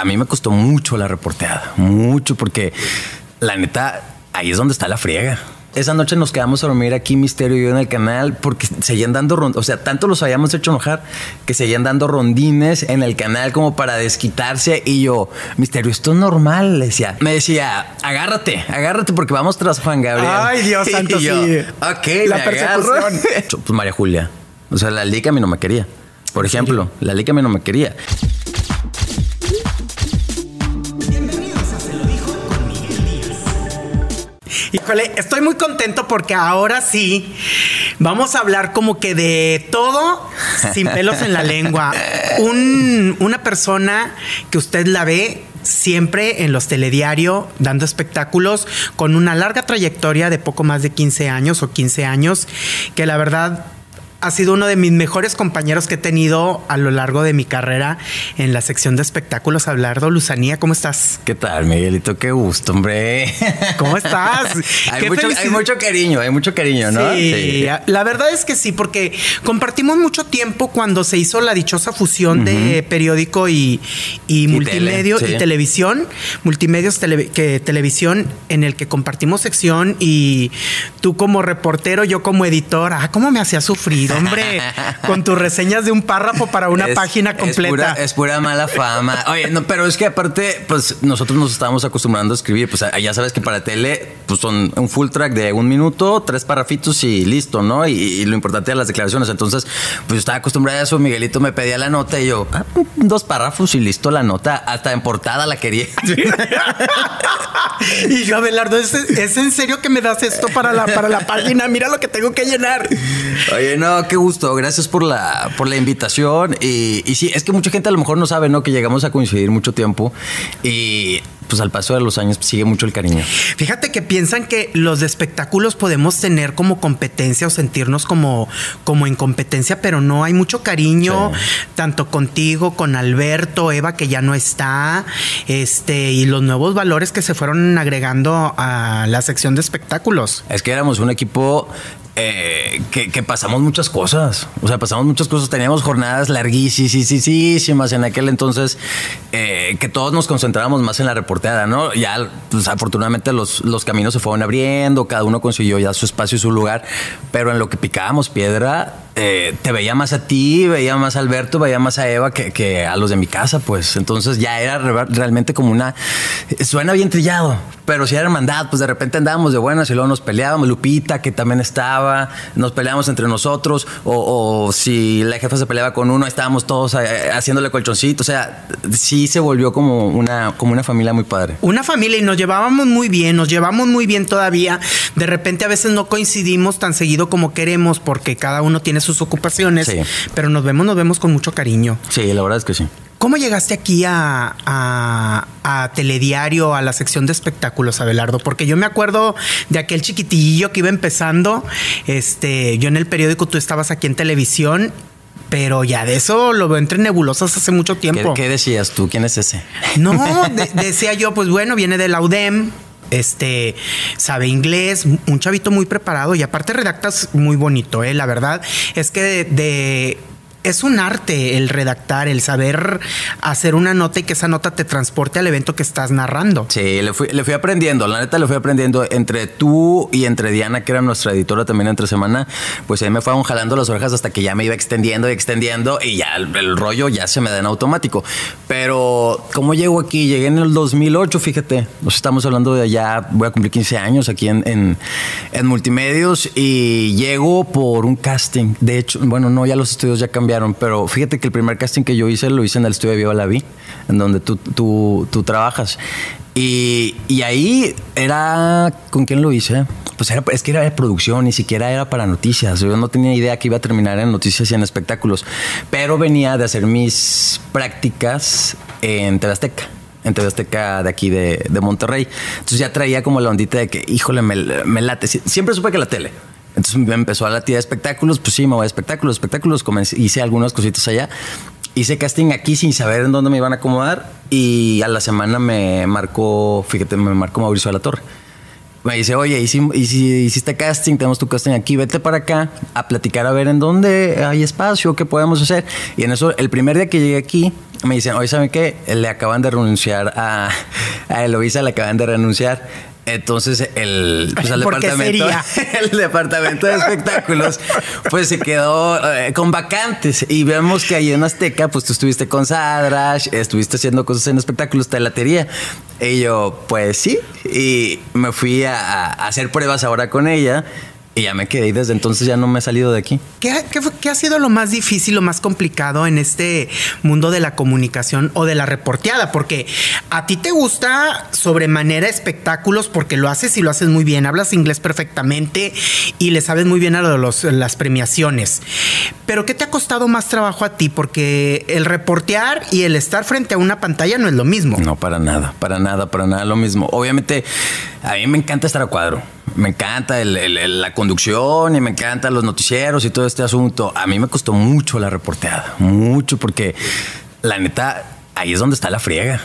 a mí me costó mucho la reporteada, mucho, porque la neta, ahí es donde está la friega. Esa noche nos quedamos a dormir aquí, Misterio y yo en el canal, porque seguían dando rondines. O sea, tanto los habíamos hecho enojar que seguían dando rondines en el canal como para desquitarse. Y yo, Misterio, esto es normal. Le decía, me decía, agárrate, agárrate porque vamos tras Juan Gabriel. Ay, Dios santo, Y yo, sí. Ok, La me persecución. Pues María Julia. O sea, la liga a mí no me quería. Por ejemplo, la liga a mí no me quería. Híjole, estoy muy contento porque ahora sí vamos a hablar como que de todo sin pelos en la lengua. Un- una persona que usted la ve siempre en los telediarios dando espectáculos con una larga trayectoria de poco más de 15 años o 15 años que la verdad ha sido uno de mis mejores compañeros que he tenido a lo largo de mi carrera en la sección de espectáculos. Abelardo Luzanía, ¿cómo estás? ¿Qué tal, Miguelito? Qué gusto, hombre. ¿Cómo estás? hay, mucho, hay mucho cariño, hay mucho cariño, ¿no? Sí, la verdad es que sí, porque compartimos mucho tiempo cuando se hizo la dichosa fusión de periódico y, y multimedio tele, sí. y televisión, multimedios tele- que televisión, en el que compartimos sección y tú como reportero, yo como editor, ah, cómo me hacía sufrir, hombre, con tus reseñas de un párrafo para una Es- página Es completa. pura, es pura mala fama. Oye, no, pero es que aparte, pues nosotros nos estábamos acostumbrando a escribir. Pues ya sabes que para tele, pues son un full track de un minuto, tres parrafitos y listo, ¿no? Y, y lo importante de las declaraciones. Entonces, pues yo estaba acostumbrada a eso. Miguelito me pedía la nota y yo, ah, dos párrafos y listo la nota. Hasta en portada la quería. y yo, Abelardo, ¿es, es en serio que me das esto para la, para la página? Mira lo que tengo que llenar. Oye, no, qué gusto. Gracias por la, por la invitación. Y, y sí, es que mucha gente a lo mejor no sabe, ¿no? Que llegamos a coincidir mucho tiempo. Y pues al paso de los años sigue mucho el cariño. Fíjate que piensan que los de espectáculos podemos tener como competencia o sentirnos como, como en competencia, pero no hay mucho cariño, Sí. tanto contigo, con Alberto, Eva, que ya no está, este, y los nuevos valores que se fueron agregando a la sección de espectáculos. Es que éramos un equipo eh, que, pasamos muchas cosas. O sea, pasamos muchas cosas. Teníamos jornadas larguísimas en aquel entonces eh, que todos nos concentrábamos más en la reporteada, ¿no? Ya, pues afortunadamente los, los caminos se fueron abriendo, cada uno consiguió ya su espacio y su lugar, pero en lo que picábamos piedra, eh, te veía más a ti, veía más a Alberto, veía más a Eva que, a los de mi casa, pues. Entonces ya era re- realmente como una. Suena bien trillado, pero si era hermandad, pues de repente andábamos de buenas y luego nos peleábamos. Lupita, que también estaba, nos peleábamos entre nosotros, o, si la jefa se peleaba con uno, estábamos todos eh, haciéndole colchoncito. O sea, sí se volvió como una, como una familia muy padre. Una familia y nos llevábamos muy bien, nos llevamos muy bien todavía. De repente a veces no coincidimos tan seguido como queremos porque cada uno tiene sus ocupaciones, Sí. pero nos vemos, nos vemos con mucho cariño. Sí, la verdad es que sí. ¿Cómo llegaste aquí a, a- a Telediario, a la sección de espectáculos, Abelardo? Porque yo me acuerdo de aquel chiquitillillo que iba empezando. Este, yo en el periódico, tú estabas aquí en televisión, pero ya de eso lo veo entre nebulosas hace mucho ¿Qué, tiempo. qué decías tú? ¿Quién es ese? No, de- decía yo, pues bueno, viene de la UDEM. Este sabe inglés, un chavito muy preparado y aparte redactas muy bonito, eh. La verdad es que de, de- es un arte el redactar, el saber hacer una nota y que esa nota te transporte al evento que estás narrando. Sí, le fui, le fui aprendiendo, la neta le fui aprendiendo entre tú y entre Diana, que era nuestra editora también entre semana, pues ahí me fueron jalando las orejas hasta que ya me iba extendiendo y extendiendo y ya el, rollo ya se me da en automático. Pero, ¿cómo llego aquí? Llegué en el 2008, fíjate, nos estamos hablando de ya, voy a cumplir 15 años aquí en, en, en Multimedios y llego por un casting. De hecho, bueno, no, ya los estudios ya cambiaron, pero fíjate que el primer casting que yo hice lo hice en el estudio de Viva la Vi, en donde tú, tú, tú trabajas. Y, y ahí era. ¿Con quién lo hice? Pues era, es que era de producción, ni siquiera era para noticias. Yo no tenía idea que iba a terminar en noticias y en espectáculos. Pero venía de hacer mis prácticas en TV Azteca. En TV Azteca de aquí de, de Monterrey. Entonces ya traía como la ondita de que, híjole, me, me late. Sie- Siempre supe que la tele. Entonces me empezó a latir de espectáculos. Pues sí, me voy a espectáculos, espectáculos. Comencé- hice algunas cositas allá. Hice casting aquí sin saber en dónde me iban a acomodar y a la semana me marcó, fíjate, me marcó Mauricio de la Torre. Me dice, oye, hici- hici- hiciste casting, tenemos tu casting aquí, vete para acá a platicar a ver en dónde hay espacio, qué podemos hacer. Y en eso, el primer día que llegué aquí, me dicen, oye, ¿saben qué? Le acaban de renunciar a, a Eloisa, le acaban de renunciar. Entonces el, pues, el departamento, el departamento de espectáculos, pues se quedó eh, con vacantes. Y vemos que ahí en Azteca, pues tú estuviste con Sadrash, estuviste haciendo cosas en espectáculos, latería Y yo, pues sí, y me fui a hacer pruebas ahora con ella y ya me quedé y desde entonces ya no me he salido de aquí. ¿Qué, ¿Qué, ha sido lo más difícil, lo más complicado en este mundo de la comunicación o de la reporteada? Porque a ti te gusta sobremanera espectáculos porque lo haces y lo haces muy bien. Hablas inglés perfectamente y le sabes muy bien a los, las premiaciones. Pero ¿qué te ha costado más trabajo a ti? Porque el reportear y el estar frente a una pantalla no es lo mismo. No, para nada, para nada, para nada lo mismo. Obviamente, a mí me encanta estar a cuadro me encanta la conducción y me encantan los noticieros y todo este asunto. A mí me costó mucho la reporteada, mucho, porque la neta, ahí es donde está la friega.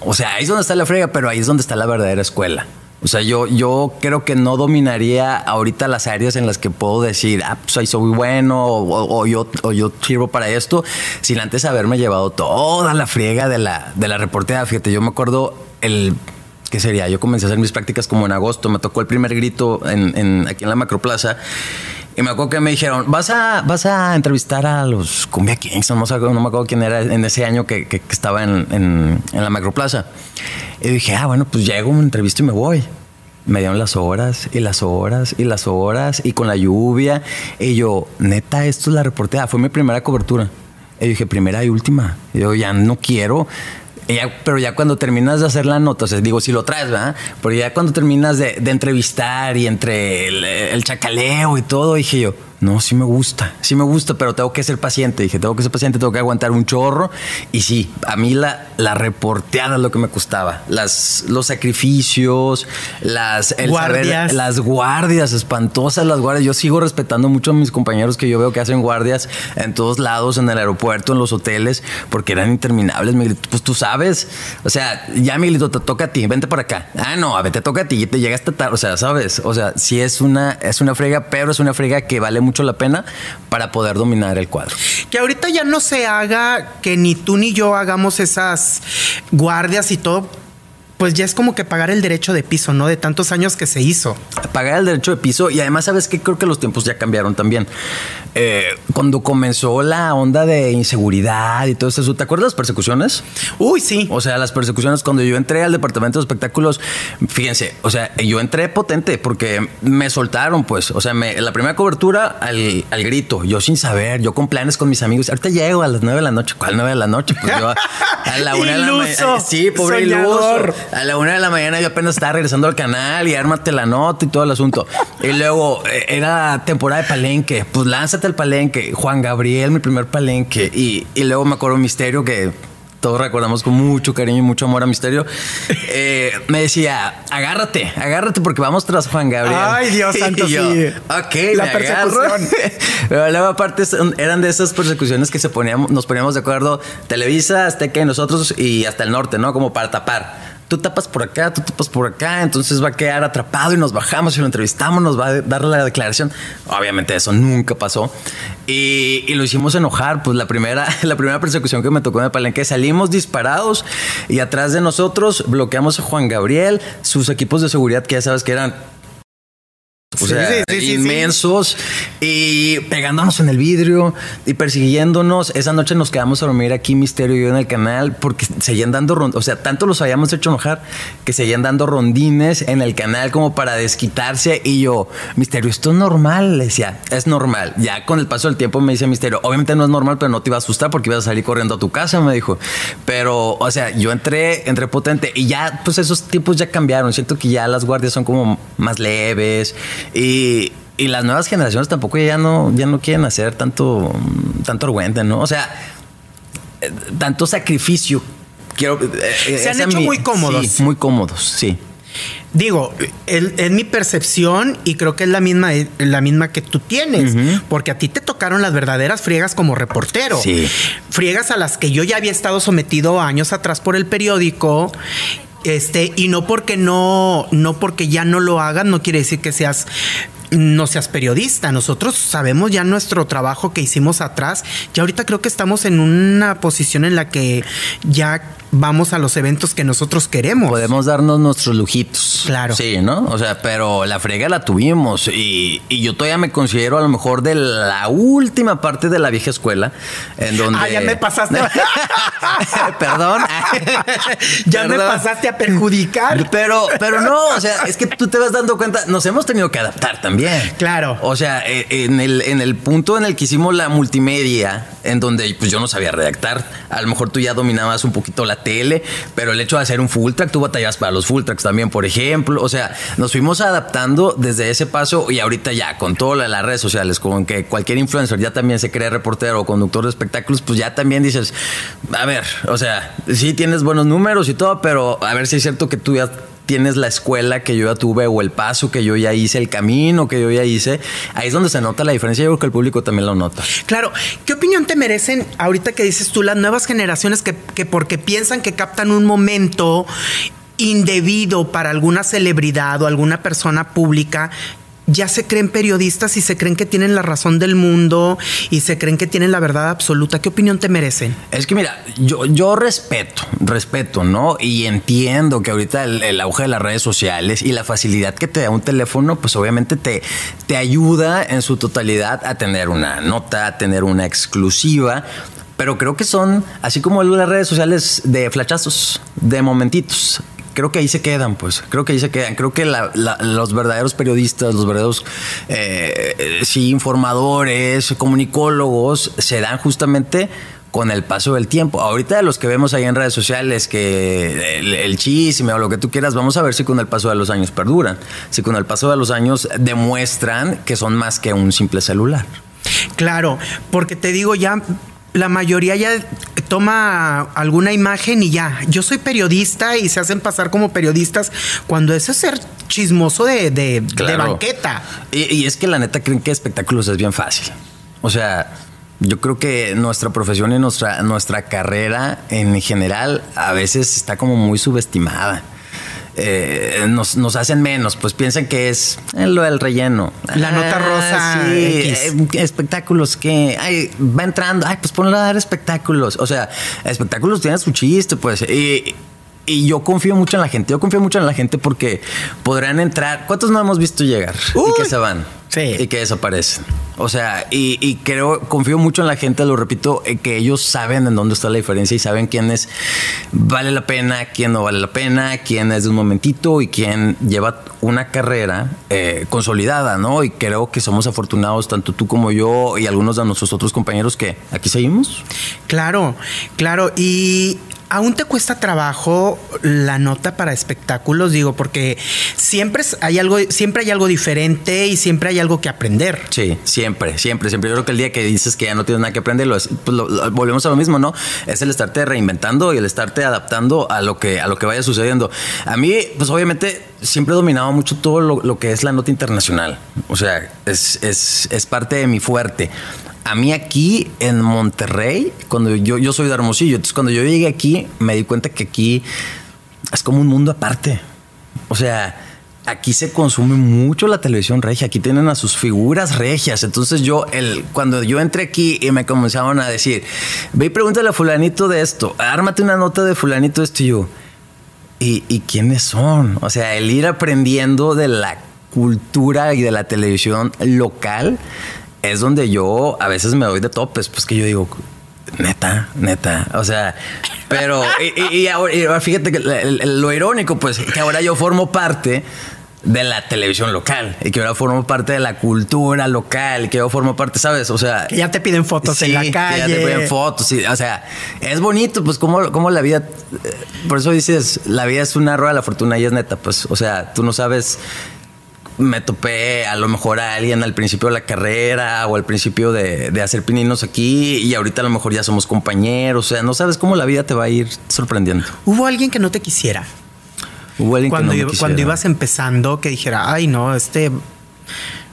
O sea, ahí es donde está la friega, pero ahí es donde está la verdadera escuela. O sea, yo, yo creo que no dominaría ahorita las áreas en las que puedo decir, ah, pues ahí soy bueno o, yo, o yo sirvo para esto, sin antes haberme llevado toda la friega de la, de la reporteada. Fíjate, yo me acuerdo el ¿qué sería? Yo comencé a hacer mis prácticas como en agosto, me tocó el primer grito en, aquí en la Macroplaza. Y me acuerdo que me dijeron, vas a, vas a entrevistar a los Cumbia Kings, no, me acuerdo quién era en ese año que, estaba en, la Macroplaza. Y dije, ah, bueno, pues llego, me entrevisto y me voy. Me dieron las horas y las horas y las horas y con la lluvia. Y yo, neta, esto es la reportera. Fue mi primera cobertura. Y dije, primera y última. Y yo, ya no quiero pero ya cuando terminas de hacer la nota, o sea, digo, si lo traes, ¿verdad? Pero ya cuando terminas de, entrevistar y entre el, el, chacaleo y todo, dije yo, no, sí me gusta, sí me gusta, pero tengo que ser paciente. Dije, tengo que ser paciente, tengo que aguantar un chorro. Y sí, a mí la, la reporteada es lo que me costaba. Las, los sacrificios, las guardias. las guardias, espantosas las guardias. Yo sigo respetando mucho a mis compañeros que yo veo que hacen guardias en todos lados, en el aeropuerto, en los hoteles, porque eran interminables. Pues tú sabes, o sea, ya Miguelito, te toca a ti, vente por acá. Ah, no, a ver, te toca a ti y te llegaste tarde. O sea, sabes, o sea, sí es una, es una frega, pero es una frega que vale mucho la pena para poder dominar el cuadro. Que ahorita ya no se haga que ni tú ni yo hagamos esas guardias y todo pues ya es como que pagar el derecho de piso, ¿no? De tantos años que se hizo. Pagar el derecho de piso y además, ¿sabes qué? Creo que los tiempos ya cambiaron también. Eh, cuando comenzó la onda de inseguridad y todo eso, ¿te acuerdas de las persecuciones? Uy, sí. O sea, las persecuciones, cuando yo entré al departamento de espectáculos, fíjense, o sea, yo entré potente porque me soltaron, pues, o sea, me, la primera cobertura al, al, grito, yo sin saber, yo con planes con mis amigos, ahorita llego a las nueve de la noche, ¿cuál nueve de la noche? Pues yo a la una de la mañana. Sí, pobre iluso a la una de la mañana yo apenas estaba regresando al canal y ármate la nota y todo el asunto. Y luego eh, era temporada de palenque. Pues lánzate al palenque. Juan Gabriel, mi primer palenque. Y, y luego me acuerdo Misterio que todos recordamos con mucho cariño y mucho amor a Misterio, eh, me decía, agárrate, agárrate porque vamos tras Juan Gabriel. Ay, Dios santo, sí. Ok, la persecución. Pero luego aparte eran de esas persecuciones que se poníamos, nos poníamos de acuerdo Televisa, Azteca y nosotros y hasta el norte, ¿no? Como para tapar tú tapas por acá, tú tapas por acá, entonces va a quedar atrapado y nos bajamos y lo entrevistamos, nos va a dar la declaración. Obviamente eso nunca pasó. Y, lo hicimos enojar, pues la primera, la primera persecución que me tocó en el palenque, salimos disparados y atrás de nosotros bloqueamos a Juan Gabriel, sus equipos de seguridad que ya sabes que eran o sea, inmensos y pegándonos en el vidrio y persiguiéndonos. Esa noche nos quedamos a dormir aquí, Misterio y yo en el canal, porque seguían dando rondines. O sea, tanto los habíamos hecho enojar que seguían dando rondines en el canal como para desquitarse. Y yo, Misterio, esto es normal. Le decía, es normal. Ya con el paso del tiempo me dice Misterio, obviamente no es normal, pero no te iba a asustar porque ibas a salir corriendo a tu casa, me dijo. Pero, o sea, yo entré, entré potente y ya, pues esos tiempos ya cambiaron. Siento que ya las guardias son como más leves y, las nuevas generaciones tampoco ya no, ya no quieren hacer tanto, tanto argüente, ¿no? O sea, eh, tanto sacrificio. Quiero, eh, Se han hecho muy cómodos. muy cómodos, sí. Digo, es, mi percepción y creo que es la misma, la misma que tú tienes, porque a ti te tocaron las verdaderas friegas como reportero. Sí. Friegas a las que yo ya había estado sometido años atrás por el periódico este, y no porque no, no porque ya no lo hagas, no quiere decir que seas no seas periodista. Nosotros sabemos ya nuestro trabajo que hicimos atrás. Y ahorita creo que estamos en una posición en la que ya vamos a los eventos que nosotros queremos. Podemos darnos nuestros lujitos. Claro. Sí, ¿no? O sea, pero la frega la tuvimos y, y yo todavía me considero a lo mejor de la última parte de la vieja escuela en donde... Ah, ya me pasaste. Perdón. ya me pasaste a perjudicar. Pero, pero no, o sea, es que tú te vas dando cuenta, nos hemos tenido que adaptar también. Claro. O sea, eh, en el, en el punto en el que hicimos la multimedia, en donde pues yo no sabía redactar, a lo mejor tú ya dominabas un poquito la tele, pero el hecho de hacer un full track, tú batallas para los full tracks también, por ejemplo. O sea, nos fuimos adaptando desde ese paso y ahorita ya con todas las redes sociales, con que cualquier influencer ya también se cree reportero o conductor de espectáculos, pues ya también dices, a ver, o sea, sí tienes buenos números y todo, pero a ver si es cierto que tú ya tienes la escuela que yo ya tuve o el paso que yo ya hice, el camino que yo ya hice, ahí es donde se nota la diferencia. Yo creo que el público también lo nota. Claro, ¿qué opinión te merecen ahorita que dices tú las nuevas generaciones que, que porque piensan que captan un momento indebido para alguna celebridad o alguna persona pública ya se creen periodistas y se creen que tienen la razón del mundo y se creen que tienen la verdad absoluta. ¿Qué opinión te merecen? Es que mira, yo, yo respeto, respeto, ¿no? Y entiendo que ahorita el, el, auge de las redes sociales y la facilidad que te da un teléfono, pues obviamente te, te ayuda en su totalidad a tener una nota, a tener una exclusiva. Pero creo que son, así como las redes sociales, de flachazos, de momentitos creo que ahí se quedan, pues. Creo que ahí se quedan. Creo que los verdaderos periodistas, los verdaderos eh, sí, informadores, comunicólogos, se dan justamente con el paso del tiempo. Ahorita los que vemos ahí en redes sociales, que el, chisme o lo que tú quieras, vamos a ver si con el paso de los años perduran. Si con el paso de los años demuestran que son más que un simple celular. Claro, porque te digo ya la mayoría ya toma alguna imagen y ya. Yo soy periodista y se hacen pasar como periodistas cuando eso es ser chismoso de, de, claro. de banqueta. Y, y, es que la neta creen que espectáculos es bien fácil. O sea, yo creo que nuestra profesión y nuestra, nuestra carrera en general a veces está como muy subestimada. Eh, nos, nos, hacen menos, pues piensan que es lo del relleno. La nota ah, rosa. Sí, eh, espectáculos que ay, va entrando, ay, pues ponlo a dar espectáculos. O sea, espectáculos tienen su chiste, pues. Y, y yo confío mucho en la gente. Yo confío mucho en la gente porque podrán entrar. ¿Cuántos no hemos visto llegar? Uy, y que se van. Sí. Y que desaparecen. O sea, y, y, creo, confío mucho en la gente, lo repito, que ellos saben en dónde está la diferencia y saben quién es vale la pena, quién no vale la pena, quién es de un momentito y quién lleva una carrera eh, consolidada, ¿no? Y creo que somos afortunados, tanto tú como yo y algunos de nuestros otros compañeros que aquí seguimos. Claro, claro. Y ¿Aún te cuesta trabajo la nota para espectáculos? Digo, porque siempre hay algo, siempre hay algo diferente y siempre hay algo que aprender. Sí, siempre, siempre, siempre. Yo creo que el día que dices que ya no tienes nada que aprender, pues lo, lo, volvemos a lo mismo, ¿no? Es el estarte reinventando y el estarte adaptando a lo que, a lo que vaya sucediendo. A mí, pues obviamente, siempre he dominado mucho todo lo, lo que es la nota internacional. O sea, es, es, es parte de mi fuerte a mí aquí en Monterrey, cuando yo, yo soy de Hermosillo, entonces cuando yo llegué aquí, me di cuenta que aquí es como un mundo aparte. O sea, aquí se consume mucho la televisión regia, aquí tienen a sus figuras regias. Entonces yo, el, cuando yo entré aquí y me comenzaban a decir, ve y pregúntale a fulanito de esto, ármate una nota de fulanito de esto y yo. ¿Y, ¿Y quiénes son? O sea, el ir aprendiendo de la cultura y de la televisión local es donde yo a veces me doy de topes, pues que yo digo, neta, neta, o sea, pero, y, y, ahora, fíjate que lo irónico, pues, que ahora yo formo parte de la televisión local y que ahora formo parte de la cultura local y que yo formo parte, ¿sabes? O sea, que ya te piden fotos sí, en la calle. ya te piden fotos, sí, o sea, es bonito, pues, como, como la vida, por eso dices, la vida es una rueda de la fortuna y es neta, pues, o sea, tú no sabes me topé a lo mejor a alguien al principio de la carrera o al principio de, de, hacer pininos aquí y ahorita a lo mejor ya somos compañeros. O sea, no sabes cómo la vida te va a ir sorprendiendo. ¿Hubo alguien que no te quisiera? Hubo alguien cuando, que no me quisiera. cuando ibas empezando que dijera, ay no, este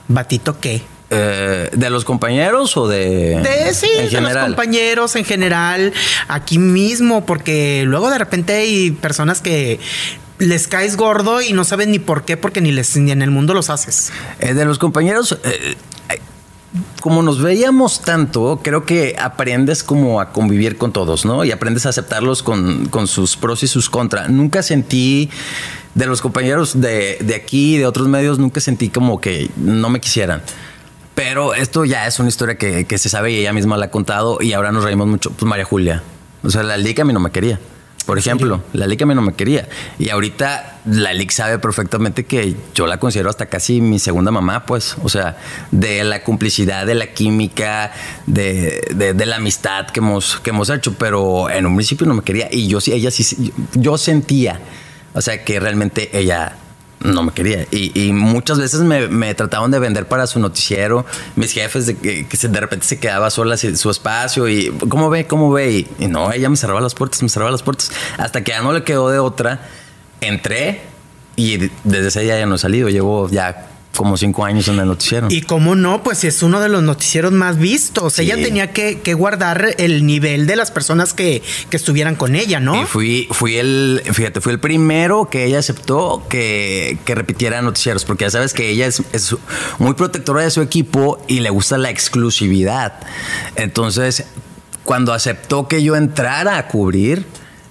batito qué. Eh, ¿De los compañeros o de.? De sí, en de los compañeros en general, aquí mismo, porque luego de repente hay personas que les caes gordo y no saben ni por qué, porque ni, les, ni en el mundo los haces. Eh, de los compañeros, eh, eh, como nos veíamos tanto, creo que aprendes como a convivir con todos, ¿no? Y aprendes a aceptarlos con, con sus pros y sus contras. Nunca sentí de los compañeros de, de aquí, de otros medios, nunca sentí como que no me quisieran. Pero esto ya es una historia que, que se sabe y ella misma la ha contado y ahora nos reímos mucho. Pues María Julia. O sea, la liga a mí no me quería. Por ejemplo, la Lick a mí no me quería. Y ahorita la Lick sabe perfectamente que yo la considero hasta casi mi segunda mamá, pues. O sea, de la complicidad, de la química, de, de, de la amistad que hemos, que hemos hecho. Pero en un principio no me quería. Y yo sí, ella sí, yo sentía, o sea, que realmente ella no me quería. Y, y muchas veces me, me, trataban de vender para su noticiero. Mis jefes, de que, se, de repente se quedaba sola su espacio y ¿cómo ve? ¿Cómo ve? Y, y, no, ella me cerraba las puertas, me cerraba las puertas. Hasta que ya no le quedó de otra. Entré y desde ese día ya no he salido. Llevo ya como cinco años en el noticiero. Y cómo no, pues es uno de los noticieros más vistos. Sí. Ella tenía que, que, guardar el nivel de las personas que, que, estuvieran con ella, ¿no? Y fui, fui el, fíjate, fui el primero que ella aceptó que, que repitiera noticieros, porque ya sabes que ella es, es, muy protectora de su equipo y le gusta la exclusividad. Entonces, cuando aceptó que yo entrara a cubrir,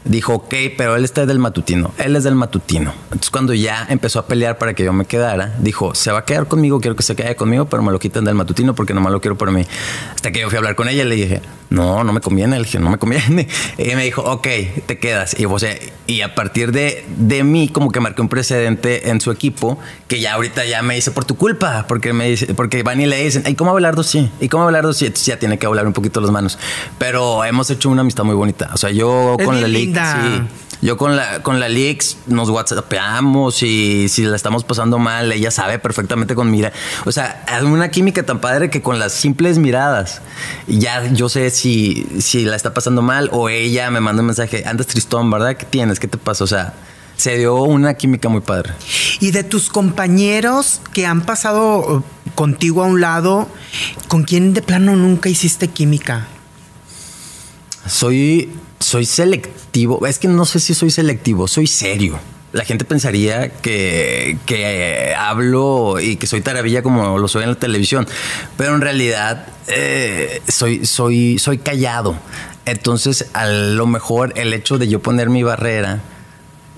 dijo, ok, pero él está del matutino, él es del matutino. Entonces cuando ya empezó a pelear para que yo me quedara, dijo, se va a quedar conmigo, quiero que se quede conmigo, pero me lo quitan del matutino porque nomás lo quiero para mí. Hasta que yo fui a hablar con ella y le dije, no, no me conviene, le dije, no me conviene. Y me dijo, ok, te quedas. Y, o sea, y a partir de, de mí, como que marqué un precedente en su equipo, que ya ahorita ya me dice, por tu culpa, porque me dice, porque van y le dicen, ¿y cómo Abelardo sí? ¿Y cómo Abelardo sí? Entonces ya tiene que hablar un poquito las manos. Pero hemos hecho una amistad muy bonita. O sea, yo es con la linda. Sí. Yo con la, con la Lix nos whatsappeamos y si la estamos pasando mal, ella sabe perfectamente con mira. O sea, hay una química tan padre que con las simples miradas, ya yo sé si, si la está pasando mal o ella me manda un mensaje, andas tristón, ¿verdad? ¿Qué tienes? ¿Qué te pasa? O sea, se dio una química muy padre. Y de tus compañeros que han pasado contigo a un lado, ¿con quién de plano nunca hiciste química? Soy soy selectivo. Es que no sé si soy selectivo, soy serio. La gente pensaría que, que hablo y que soy taravilla como lo soy en la televisión, pero en realidad eh, soy, soy, soy callado. Entonces, a lo mejor el hecho de yo poner mi barrera,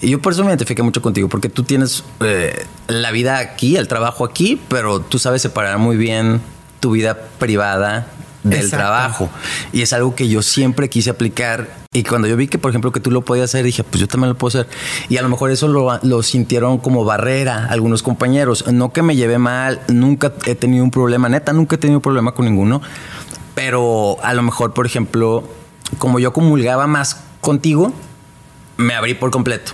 y yo por eso me identifiqué mucho contigo, porque tú tienes eh, la vida aquí, el trabajo aquí, pero tú sabes separar muy bien tu vida privada del Exacto. trabajo. Y es algo que yo siempre quise aplicar. Y cuando yo vi que, por ejemplo, que tú lo podías hacer, dije, pues yo también lo puedo hacer. Y a lo mejor eso lo, lo sintieron como barrera algunos compañeros. No que me llevé mal, nunca he tenido un problema, neta, nunca he tenido un problema con ninguno. Pero a lo mejor, por ejemplo, como yo comulgaba más contigo, me abrí por completo.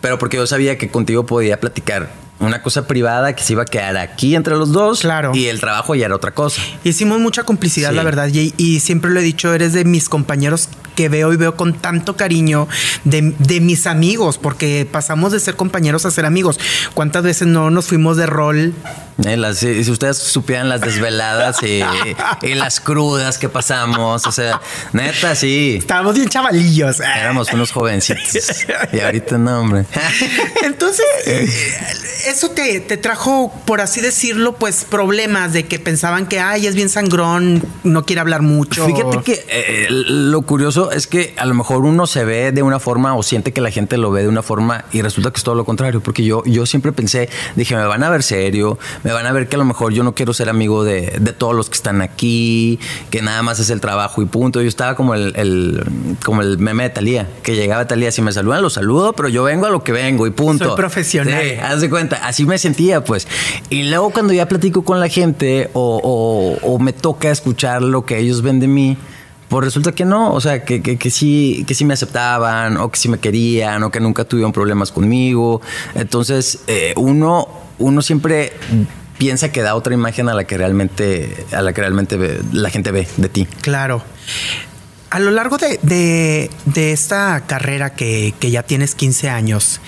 Pero porque yo sabía que contigo podía platicar una cosa privada que se iba a quedar aquí entre los dos. Claro. Y el trabajo ya era otra cosa. Hicimos mucha complicidad, sí. la verdad. Y, y, siempre lo he dicho, eres de mis compañeros que veo y veo con tanto cariño, de, de, mis amigos, porque pasamos de ser compañeros a ser amigos. ¿Cuántas veces no nos fuimos de rol? Eh, las, si ustedes supieran las desveladas y, y, las crudas que pasamos, o sea, neta, sí. Estábamos bien chavalillos. Éramos unos jovencitos. y ahorita no, hombre. Entonces, eso te, te, trajo, por así decirlo, pues problemas de que pensaban que, ay, es bien sangrón, no quiere hablar mucho. Fíjate que eh, lo curioso es que a lo mejor uno se ve de una forma o siente que la gente lo ve de una forma y resulta que es todo lo contrario, porque yo, yo siempre pensé, dije, me van a ver serio, me van a ver que a lo mejor yo no quiero ser amigo de, de todos los que están aquí, que nada más es el trabajo y punto. Yo estaba como el, el como el meme de Talía, que llegaba Talía, si me saludan, los saludo, pero yo vengo a lo que vengo y punto. Soy profesional. Sí, haz de cuenta, así me sentía, pues. Y luego cuando ya platico con la gente o, o, o me toca escuchar lo que ellos ven de mí, pues resulta que no, o sea, que, que, que, sí, que sí me aceptaban, o que sí me querían, o que nunca tuvieron problemas conmigo. Entonces, eh, uno, uno siempre piensa que da otra imagen a la que realmente, a la que realmente la gente ve de ti. Claro. A lo largo de, de, de esta carrera que, que ya tienes 15 años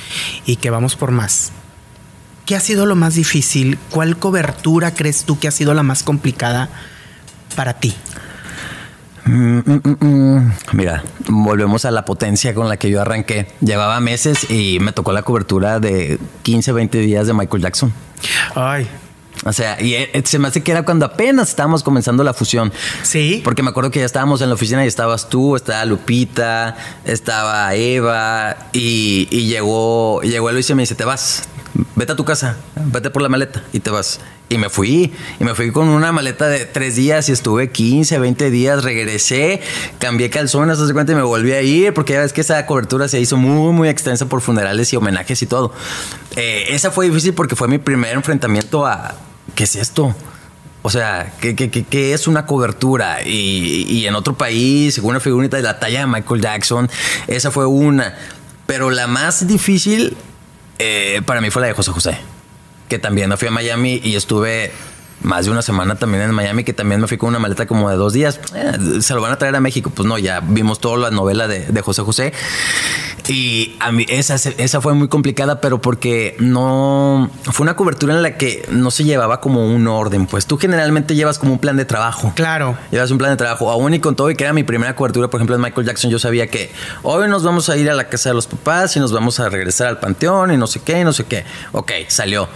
y que vamos por más, ¿qué ha sido lo más difícil? ¿Cuál cobertura crees tú que ha sido la más complicada para ti? Mira, volvemos a la potencia con la que yo arranqué. Llevaba meses y me tocó la cobertura de 15, 20 días de Michael Jackson. Ay. O sea, y eh, se me hace que era cuando apenas estábamos comenzando la fusión. Sí. Porque me acuerdo que ya estábamos en la oficina y estabas tú, estaba Lupita, estaba Eva y, y llegó, llegó Luis y me dice, te vas, vete a tu casa, vete por la maleta y te vas. Y me fui, y me fui con una maleta de tres días y estuve 15, 20 días, regresé, cambié calzones, hace cuenta y me volví a ir, porque ya ves que esa cobertura se hizo muy, muy extensa por funerales y homenajes y todo. Eh, esa fue difícil porque fue mi primer enfrentamiento a, ¿qué es esto? O sea, ¿qué, qué, qué, es una cobertura? Y, y, en otro país, una figurita de la talla de Michael Jackson, esa fue una. Pero la más difícil eh, para mí fue la de José José que también me fui a Miami y estuve más de una semana también en Miami, que también me fui con una maleta como de dos días. Eh, se lo van a traer a México. Pues no, ya vimos toda la novela de, de José José. Y a mí esa, esa fue muy complicada, pero porque no fue una cobertura en la que no se llevaba como un orden. Pues tú generalmente llevas como un plan de trabajo. Claro. Llevas un plan de trabajo. Aún y con todo, y que era mi primera cobertura, por ejemplo, en Michael Jackson, yo sabía que hoy nos vamos a ir a la casa de los papás y nos vamos a regresar al panteón y no sé qué, y no sé qué. Ok, salió.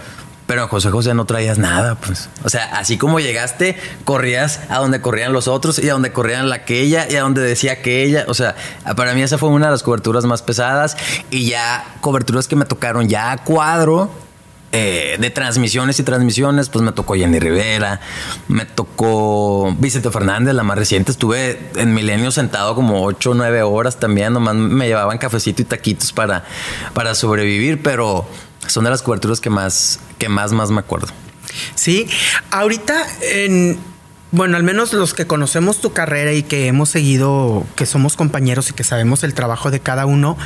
Pero en José José no traías nada, pues. O sea, así como llegaste, corrías a donde corrían los otros y a donde corrían la aquella y a donde decía aquella. O sea, para mí esa fue una de las coberturas más pesadas y ya coberturas que me tocaron ya a cuadro. Eh, de transmisiones y transmisiones, pues me tocó Jenny Rivera, me tocó Vicente Fernández, la más reciente. Estuve en Milenio sentado como 8 o 9 horas también, nomás me llevaban cafecito y taquitos para, para sobrevivir, pero son de las coberturas que más, que más, más me acuerdo. Sí, ahorita en, bueno, al menos los que conocemos tu carrera y que hemos seguido, que somos compañeros y que sabemos el trabajo de cada uno,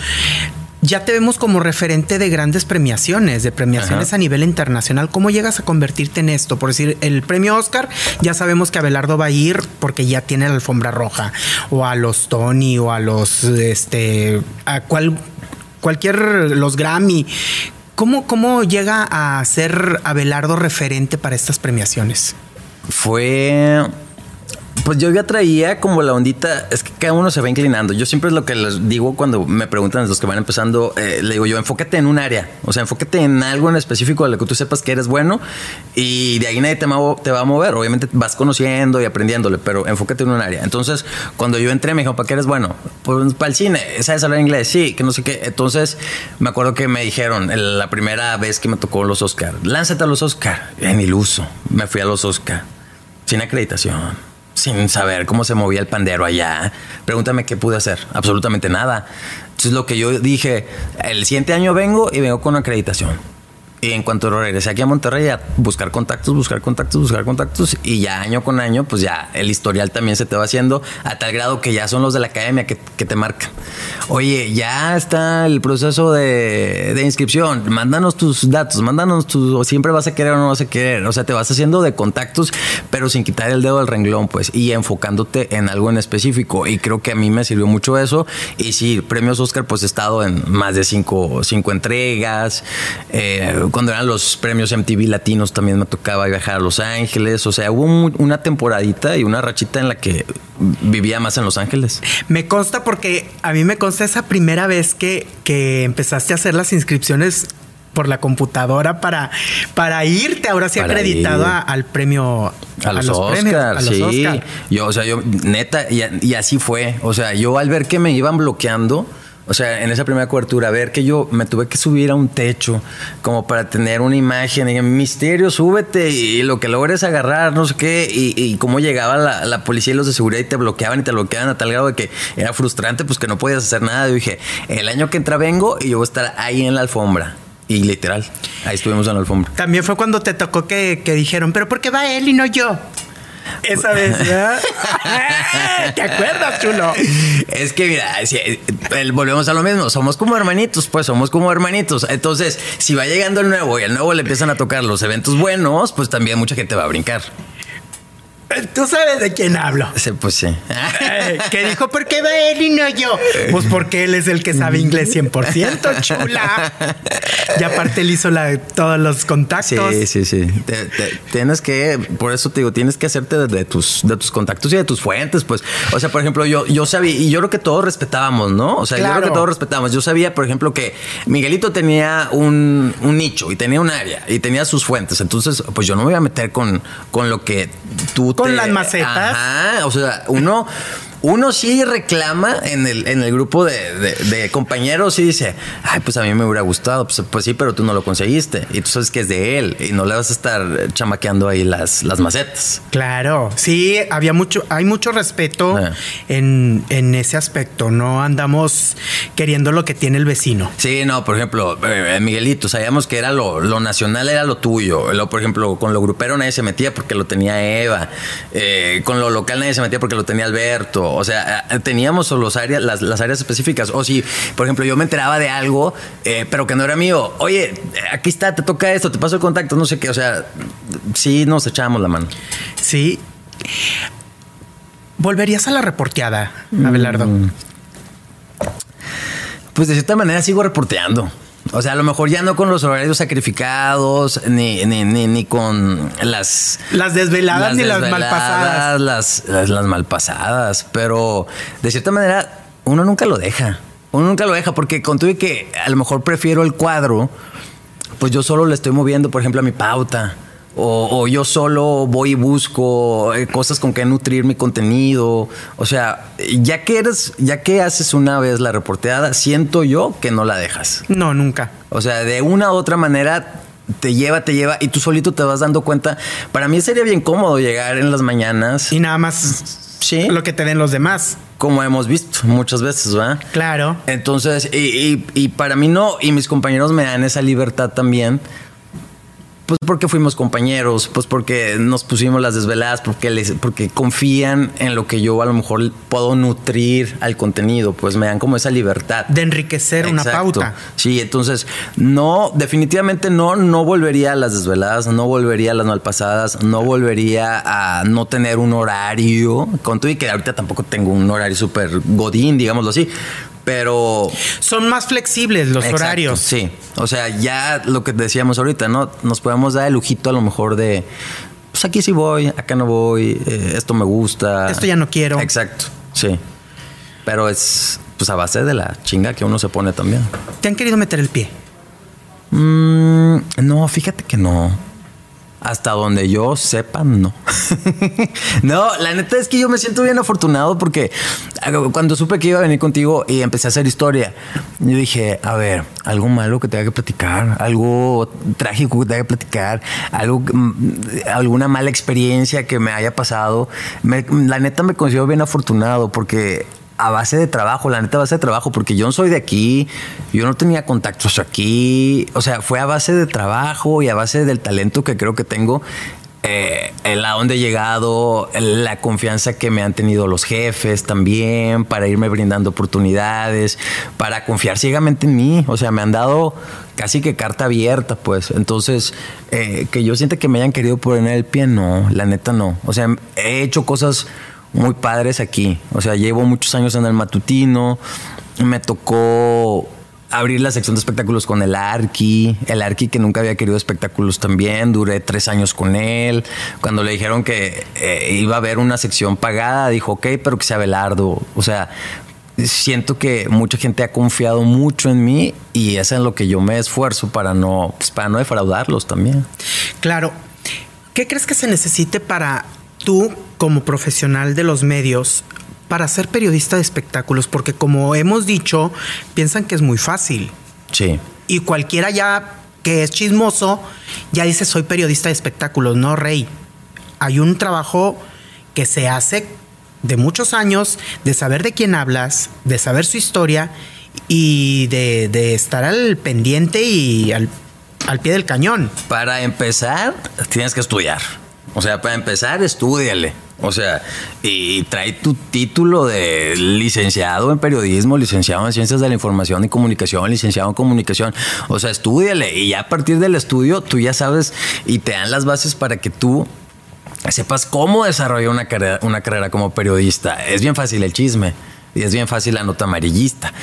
ya te vemos como referente de grandes premiaciones, de premiaciones Ajá. a nivel internacional. ¿Cómo llegas a convertirte en esto? Por decir, el premio Oscar, ya sabemos que Abelardo va a ir porque ya tiene la alfombra roja, o a los Tony, o a los, este, a cual, cualquier, los Grammy. ¿Cómo, ¿Cómo llega a ser Abelardo referente para estas premiaciones? Fue pues yo ya traía como la ondita, es que cada uno se va inclinando. Yo siempre es lo que les digo cuando me preguntan los que van empezando, eh, le digo yo, enfócate en un área, o sea, enfócate en algo en específico de lo que tú sepas que eres bueno y de ahí nadie te, te va a mover. Obviamente vas conociendo y aprendiéndole, pero enfócate en un área. Entonces, cuando yo entré me dijo, ¿para qué eres bueno? Pues para el cine, ¿sabes hablar inglés? Sí, que no sé qué. Entonces, me acuerdo que me dijeron la primera vez que me tocó los Oscar, lánzate a los Oscar, en iluso, me fui a los Oscar, sin acreditación sin saber cómo se movía el pandero allá. Pregúntame qué pude hacer. Absolutamente nada. Entonces lo que yo dije, el siguiente año vengo y vengo con acreditación. Y en cuanto regresé aquí a Monterrey, a buscar contactos, buscar contactos, buscar contactos, y ya año con año, pues ya el historial también se te va haciendo a tal grado que ya son los de la academia que, te marcan. Oye, ya está el proceso de, de, inscripción, mándanos tus datos, mándanos tus, o siempre vas a querer o no vas a querer. O sea, te vas haciendo de contactos, pero sin quitar el dedo del renglón, pues, y enfocándote en algo en específico. Y creo que a mí me sirvió mucho eso. Y sí, premios Oscar, pues he estado en más de cinco, cinco entregas. Eh, cuando eran los premios MTV latinos también me tocaba viajar a Los Ángeles. O sea, hubo una temporadita y una rachita en la que vivía más en Los Ángeles. Me consta porque a mí me consta esa primera vez que, que empezaste a hacer las inscripciones por la computadora para, para irte ahora sí para acreditado a, al premio a, a los, los Oscar, premios, a los sí. Oscar. Yo, o sea, yo neta y, y así fue. O sea, yo al ver que me iban bloqueando, o sea, en esa primera cobertura, ver que yo me tuve que subir a un techo como para tener una imagen. Y misterio, súbete y lo que logres agarrar, no sé qué. Y, cómo llegaba la, la, policía y los de seguridad y te bloqueaban y te bloqueaban a tal grado de que era frustrante, pues que no podías hacer nada. Yo dije, el año que entra vengo y yo voy a estar ahí en la alfombra. Y literal, ahí estuvimos en la alfombra. También fue cuando te tocó que, que dijeron, pero ¿por qué va él y no yo? Esa vez, ¿ya? ¿Te acuerdas, chulo? Es que, mira, el, volvemos a lo mismo. Somos como hermanitos, pues somos como hermanitos. Entonces, si va llegando el nuevo y al nuevo le empiezan a tocar los eventos buenos, pues también mucha gente va a brincar. Tú sabes de quién hablo. Sí, pues sí. Eh, ¿Qué dijo? ¿Por qué va él y no yo? Pues porque él es el que sabe inglés 100%, chula. Y aparte él hizo la, todos los contactos. Sí, sí, sí. Te- te- tienes que, por eso te digo, tienes que hacerte de, de tus, de tus contactos y de tus fuentes, pues. O sea, por ejemplo, yo, yo sabía, y yo creo que todos respetábamos, ¿no? O sea, yo creo que todos respetábamos. Yo sabía, por ejemplo, que Miguelito tenía un, un nicho y tenía un área y tenía sus fuentes. Entonces, pues yo no me voy a meter con, con lo que tú Con las macetas. Ajá. O sea, uno. Uno sí reclama en el, en el grupo de, de- de compañeros y dice, ay, pues a mí me hubiera gustado, pues, pues sí, pero tú no lo conseguiste y tú sabes que es de él y no le vas a estar chamaqueando ahí las, las macetas. Claro, sí, había mucho, hay mucho respeto Ah. en, en ese aspecto. No andamos queriendo lo que tiene el vecino. Sí, no, por ejemplo, eh, Miguelito, sabíamos que era lo, lo nacional, era lo tuyo. Lo, por ejemplo, con lo grupero nadie se metía porque lo tenía Eva. Eh, con lo local nadie se metía porque lo tenía Alberto. O sea, eh, teníamos los áreas, las, las áreas específicas. O si, por ejemplo, yo me enteraba de algo, eh, pero que no era mío. Oye, aquí está, te toca esto, te paso el contacto, no sé qué. O sea, sí nos echábamos la mano. Sí. ¿Volverías a la reporteada, Abelardo? Mm. Pues de cierta manera sigo reporteando. O sea, a lo mejor ya no con los horarios sacrificados, ni, ni, ni, ni con las... Las desveladas ni las malpasadas. Las, las, las malpasadas. Pero de cierta manera, uno nunca lo deja. Uno nunca lo deja porque con que a lo mejor prefiero el cuadro, pues yo solo le estoy moviendo, por ejemplo, a mi pauta. O, o yo solo voy y busco eh, cosas con que nutrir mi contenido. O sea, ya que eres, ya que haces una vez la reporteada, siento yo que no la dejas. No, nunca. O sea, de una u otra manera te lleva, te lleva y tú solito te vas dando cuenta. Para mí sería bien cómodo llegar en las mañanas. Y nada más Sí. lo que te den los demás. Como hemos visto muchas veces, ¿verdad? Claro. Entonces, y, y- y para mí no, y mis compañeros me dan esa libertad también. Pues porque fuimos compañeros, pues porque nos pusimos las desveladas, porque les, porque confían en lo que yo a lo mejor puedo nutrir al contenido, pues me dan como esa libertad. De enriquecer una pauta. Sí, entonces, no, definitivamente no, no volvería a las desveladas, no volvería a las malpasadas, no volvería a no tener un horario, con todo y que ahorita tampoco tengo un horario súper godín, digámoslo así, pero... Son más flexibles los Exacto, horarios. Sí, o sea, ya lo que decíamos ahorita, ¿no? Nos podemos dar el lujito a lo mejor de, pues aquí sí voy, acá no voy, eh, esto me gusta. Esto ya no quiero. Exacto, sí. Pero es pues a base de la chinga que uno se pone también. ¿Te han querido meter el pie? Mm, no, fíjate que no. Hasta donde yo sepa, no. no, la neta es que yo me siento bien afortunado porque ah, cuando supe que iba a venir contigo y empecé a hacer historia, yo dije, a ver, algo malo que tenga que platicar, algo trágico que tenga que platicar, algo, mm, alguna mala experiencia que me haya pasado. La neta me considero bien afortunado porque a base de trabajo, la neta a base de trabajo, porque yo no soy de aquí, yo no tenía contactos aquí, o sea, fue a base de trabajo y a base del talento que creo que tengo, eh, el a dónde he llegado, la confianza que me han tenido los jefes también, para irme brindando oportunidades, para confiar ciegamente en mí, o sea, me han dado casi que carta abierta, pues, entonces, eh, que yo sienta que me hayan querido poner el pie, no, la neta no, o sea, he hecho cosas muy padres aquí. O sea, llevo muchos años en el matutino. Me tocó abrir la sección de espectáculos con el Arqui. El Arqui que nunca había querido espectáculos también. Duré tres años con él. Cuando le dijeron que eh, iba a haber una sección pagada, dijo, ok, pero que sea Belardo. O sea, siento que mucha gente ha confiado mucho en mí y es en lo que yo me esfuerzo para no, pues, para no defraudarlos también. Claro. ¿Qué crees que se necesite para tú, como profesional de los medios, para ser periodista de espectáculos? Porque como hemos dicho, piensan que es muy fácil. Sí. Y cualquiera ya que es chismoso, ya dice soy periodista de espectáculos, no rey. Hay un trabajo que se hace de muchos años, de saber de quién hablas, de saber su historia y de, de estar al pendiente y al, al pie del cañón. Para empezar, tienes que estudiar. O sea, para empezar, estúdiale. O sea, y trae tu título de licenciado en periodismo, licenciado en ciencias de la información y comunicación, licenciado en comunicación. O sea, estúdiale. Y ya a partir del estudio, tú ya sabes y te dan las bases para que tú sepas cómo desarrollar una carrera, una carrera como periodista. Es bien fácil el chisme y es bien fácil la nota amarillista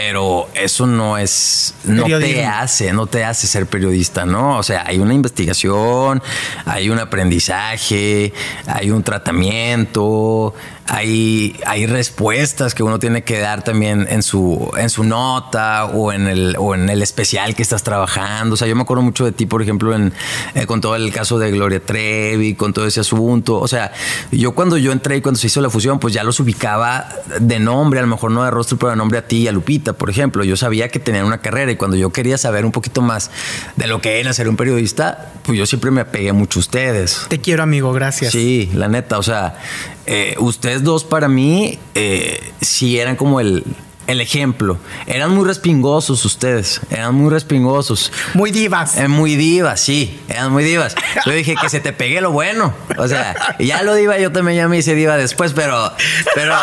pero eso no es, no te hace, no te hace ser periodista, ¿no? O sea, hay una investigación, hay un aprendizaje, hay un tratamiento, hay, hay respuestas que uno tiene que dar también en su, en su nota o en, el, o en el especial que estás trabajando. O sea, yo me acuerdo mucho de ti, por ejemplo, en, eh, con todo el caso de Gloria Trevi, con todo ese asunto. O sea, yo cuando yo entré y cuando se hizo la fusión, pues ya los ubicaba de nombre, a lo mejor no de rostro, pero de nombre a ti y a Lupita, por ejemplo. Yo sabía que tenían una carrera y cuando yo quería saber un poquito más de lo que era ser un periodista, pues yo siempre me apegué mucho a ustedes. Te quiero, amigo, gracias. Sí, la neta, o sea, eh, ustedes dos para mí eh, sí eran como el, el ejemplo. Eran muy respingosos ustedes, eran muy respingosos. Muy divas. Eh, muy divas, sí, eran muy divas. Yo dije que se te pegue lo bueno. O sea, ya lo diva, yo también ya me hice diva después, pero, pero,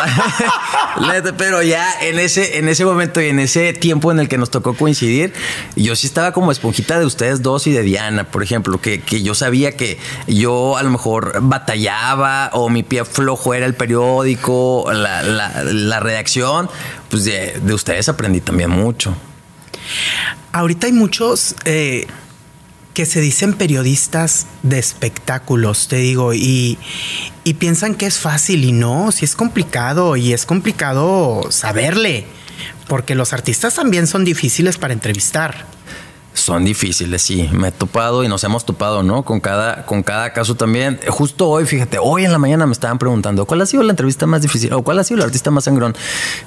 pero ya en ese, en ese momento y en ese tiempo en el que nos tocó coincidir, yo sí estaba como esponjita de ustedes dos y de Diana, por ejemplo, que, que yo sabía que yo a lo mejor batallaba o mi pie flojo era el periódico, la, la, la redacción pues de, ustedes aprendí también mucho. Ahorita hay muchos eh, que se dicen periodistas de espectáculos, te digo, y, y piensan que es fácil y no, si es complicado y es complicado saberle, porque los artistas también son difíciles para entrevistar son difíciles, sí. Me he topado y nos hemos topado, ¿no? Con cada, con cada caso también. Justo hoy, fíjate, hoy en la mañana me estaban preguntando cuál ha sido la entrevista más difícil o cuál ha sido el artista más sangrón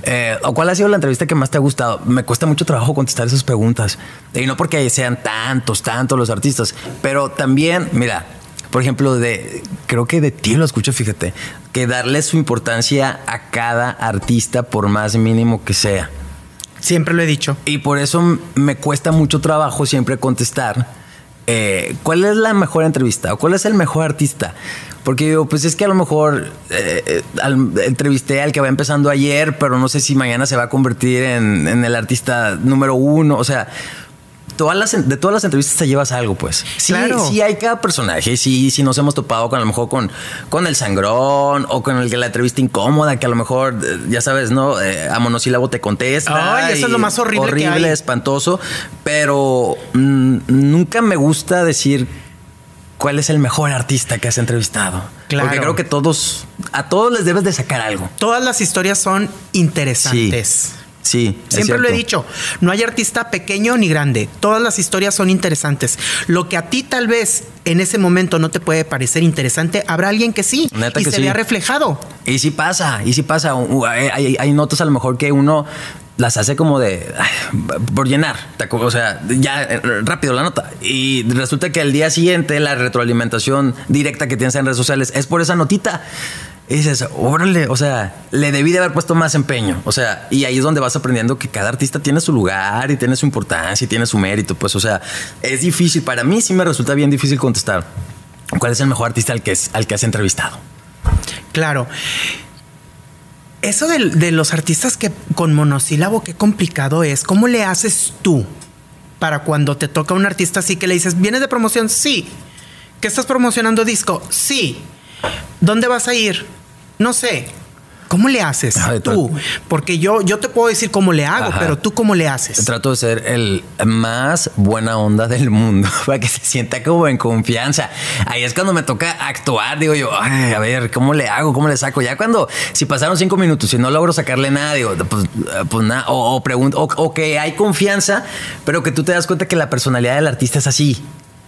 eh, o cuál ha sido la entrevista que más te ha gustado. Me cuesta mucho trabajo contestar esas preguntas y no porque sean tantos, tantos los artistas, pero también, mira, por ejemplo, de creo que de ti lo escucho, fíjate, que darle su importancia a cada artista por más mínimo que sea. Siempre lo he dicho. Y por eso me cuesta mucho trabajo siempre contestar eh, cuál es la mejor entrevista o cuál es el mejor artista. Porque digo, pues es que a lo mejor eh, entrevisté al que va empezando ayer, pero no sé si mañana se va a convertir en, en el artista número uno. O sea, todas las, de todas las entrevistas te llevas algo, pues. Sí, sí hay cada personaje. Sí, sí nos hemos topado con a lo mejor con, con el sangrón o con el que la entrevista incómoda, que a lo mejor, eh, ya sabes, ¿no? Eh, a monosílabo te contesta. Ay, eso es lo más horrible. Horrible, espantoso. Pero mm, nunca me gusta decir cuál es el mejor artista que has entrevistado. Claro. Porque creo que todos, a todos les debes de sacar algo. Todas las historias son interesantes. Sí, siempre lo he dicho. No hay artista pequeño ni grande. Todas las historias son interesantes. Lo que a ti tal vez en ese momento no te puede parecer interesante, habrá alguien que sí y se vea reflejado. Y sí pasa, y sí pasa. Hay, hay, notas a lo mejor que uno las hace como de por llenar, o sea, ya eh, rápido la nota. Y resulta que al día siguiente la retroalimentación directa que tienes en redes sociales es por esa notita. Y dices, órale, o sea, le debí de haber puesto más empeño. O sea, y ahí es donde vas aprendiendo que cada artista tiene su lugar y tiene su importancia y tiene su mérito. Pues, o sea, es difícil. Para mí sí me resulta bien difícil contestar cuál es el mejor artista al que, es, al que has entrevistado. Claro. Eso de, los artistas que con monosílabo, qué complicado es. ¿Cómo le haces tú para cuando te toca un artista así que le dices, ¿vienes de promoción? Sí. ¿Que estás promocionando disco? Sí. ¿Dónde vas a ir? No sé. ¿Cómo le haces tú? Porque yo, yo te puedo decir cómo le hago, pero tú cómo le haces. Trato de ser el más buena onda del mundo para que se sienta como en confianza. Ahí es cuando me toca actuar. Digo yo, a ver, ¿cómo le hago? ¿Cómo le saco? Ya cuando, si pasaron cinco minutos y no logro sacarle nada, digo, pues, pues nada, o, pregunto, o que hay confianza, pero que tú te das cuenta que la personalidad del artista es así.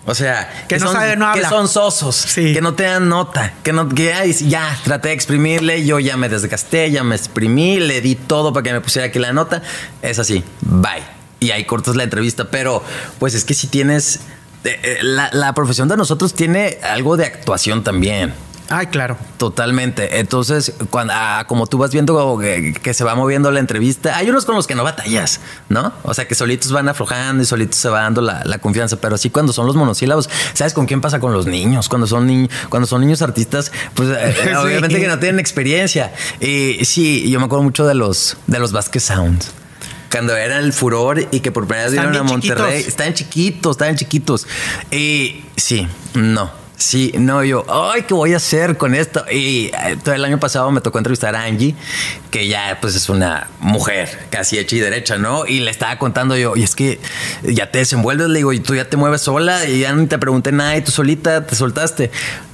O sea, que, no son, no que son sosos, que no te dan nota, que no, que ya, traté de exprimirle, yo ya me desgasté, ya me exprimí, le di todo para que me pusiera aquí la nota. Es así, bye. Y ahí cortas la entrevista, pero pues es que si tienes, eh, eh, la, la profesión de nosotros tiene algo de actuación también. Ay, claro. Totalmente. Entonces, cuando, ah, como tú vas viendo que, se va moviendo la entrevista, hay unos con los que no batallas, ¿no? O sea, que solitos van aflojando y solitos se va dando la, confianza. Pero sí, cuando son los monosílabos, ¿sabes con quién pasa con los niños? Cuando son, cuando son niños artistas, pues eh, obviamente que no tienen experiencia. Y sí, yo me acuerdo mucho de los, de los Vasquez Sounds cuando era el furor y que por primera vez vinieron a Monterrey. Estaban chiquitos, estaban chiquitos. Y sí, no Sí, no, yo, ay, ¿qué voy a hacer con esto? Y eh, todo el año pasado me tocó entrevistar a Angie, que ya pues es una mujer casi hecha y derecha, ¿no? Y le estaba contando yo, y es que ya te desenvuelves, le digo, y tú ya te mueves sola y ya no te pregunté nada y tú solita te soltaste.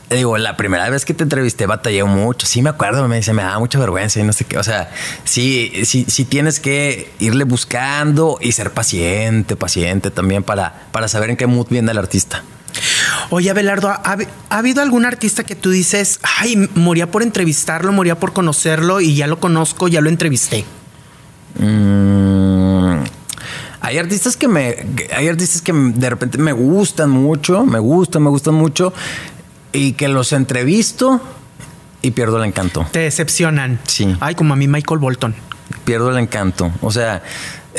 Le digo, la primera vez que te entrevisté batallé mucho. Sí, me acuerdo, me dice, me da mucha vergüenza y no sé qué. O sea, sí, sí, sí tienes que irle buscando y ser paciente, paciente también para, para saber en qué mood viene el artista. Oye, Abelardo, ¿ha, habido algún artista que tú dices, ay, moría por entrevistarlo, moría por conocerlo y ya lo conozco, ya lo entrevisté? Mm, hay artistas que me, hay artistas que de repente me gustan mucho, me gustan, me gustan mucho y que los entrevisto y pierdo el encanto. Te decepcionan. Sí. Ay, como a mí Michael Bolton. Pierdo el encanto. O sea,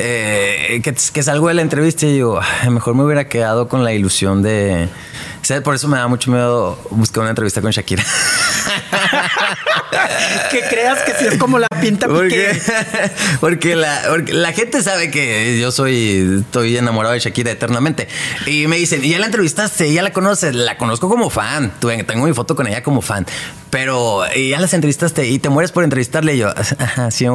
eh, que, salgo de la entrevista y digo, mejor me hubiera quedado con la ilusión de... ¿Sabes? Por eso me da mucho miedo buscar una entrevista con Shakira. que creas que si es como la pinta porque, porque, la, porque la gente sabe que yo soy estoy enamorado de Shakira eternamente. Y me dicen y ya la entrevistaste ya la conoces la conozco como fan. Tengo mi foto con ella como fan. Pero ya las entrevistaste y te mueres por entrevistarle y yo sí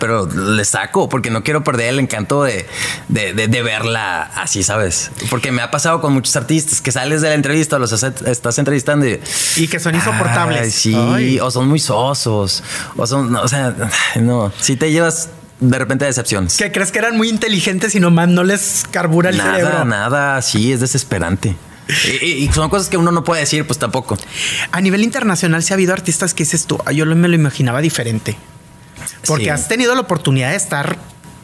pero le saco porque no quiero perder el encanto de, de, de, verla así sabes porque me ha pasado con muchos artistas que sales de la entrevista los estás entrevistando y, y que son insoportables. Sí o son muy sosos o son o sea no si te llevas de repente decepciones. ¿Que crees que eran muy inteligentes y nomás no les carbura el nada, cerebro? Nada, sí, es desesperante. Y, son cosas que uno no puede decir, pues tampoco. A nivel internacional, si ha habido artistas que dices tú, yo me lo imaginaba diferente. Porque has tenido la oportunidad de estar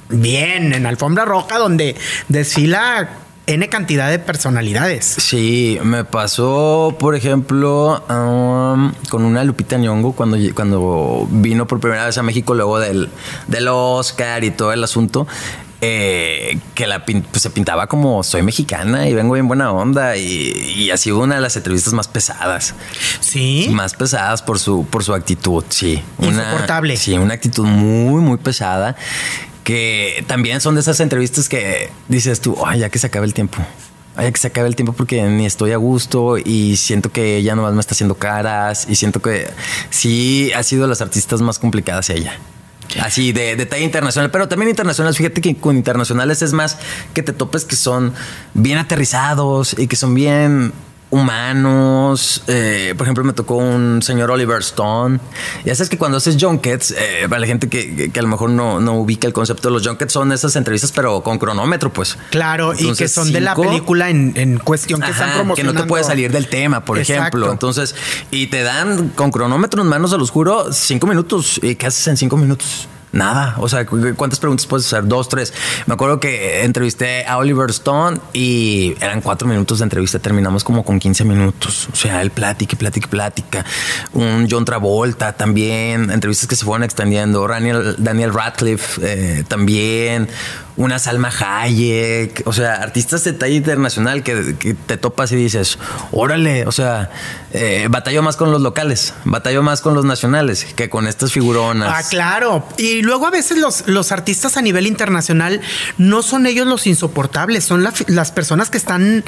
bien en alfombra roja, donde desfila N cantidad de personalidades. Sí, me pasó, por ejemplo, um, con una Lupita Nyong'o cuando, cuando vino por primera vez a México luego del, del Oscar y todo el asunto. Eh, que la pues, se pintaba como soy mexicana y vengo bien buena onda y, así una de las entrevistas más pesadas. Sí. Más pesadas por su, por su actitud, sí. Insoportable. sí, una actitud muy, muy pesada que también son de esas entrevistas que dices tú, ay, ya que se acabe el tiempo. Ay, ya que se acabe el tiempo porque ni estoy a gusto y siento que ella nomás me está haciendo caras y siento que sí ha sido de las artistas más complicadas ella. Así de, detalle internacional, pero también internacional. Fíjate que con internacionales es más que te topes que son bien aterrizados y que son bien humanos. Eh, por ejemplo, me tocó un señor Oliver Stone. Ya sabes que cuando haces junkets, eh, para la gente que, a lo mejor no, no, ubica el concepto de los junkets, son esas entrevistas, pero con cronómetro, pues. Claro, y que son de la película en, cuestión que están promocionando. Que no te puede salir del tema, por ejemplo. Entonces, y te dan con cronómetro en manos, se los juro, cinco minutos. ¿Y qué haces en cinco minutos? Nada. O sea, ¿cuántas preguntas puedes hacer? Dos, tres. Me acuerdo que entrevisté a Oliver Stone y eran cuatro minutos de entrevista. Terminamos como con 15 minutos. O sea, él plática, plática, plática. Un John Travolta también. Entrevistas que se fueron extendiendo. Daniel, Daniel Radcliffe eh, también una Salma Hayek, o sea, artistas de talla internacional que, te topas y dices, órale, o sea, eh, batalló más con los locales, batalló más con los nacionales que con estas figuronas. Ah, claro. Y luego a veces los, los artistas a nivel internacional no son ellos los insoportables, son las personas que están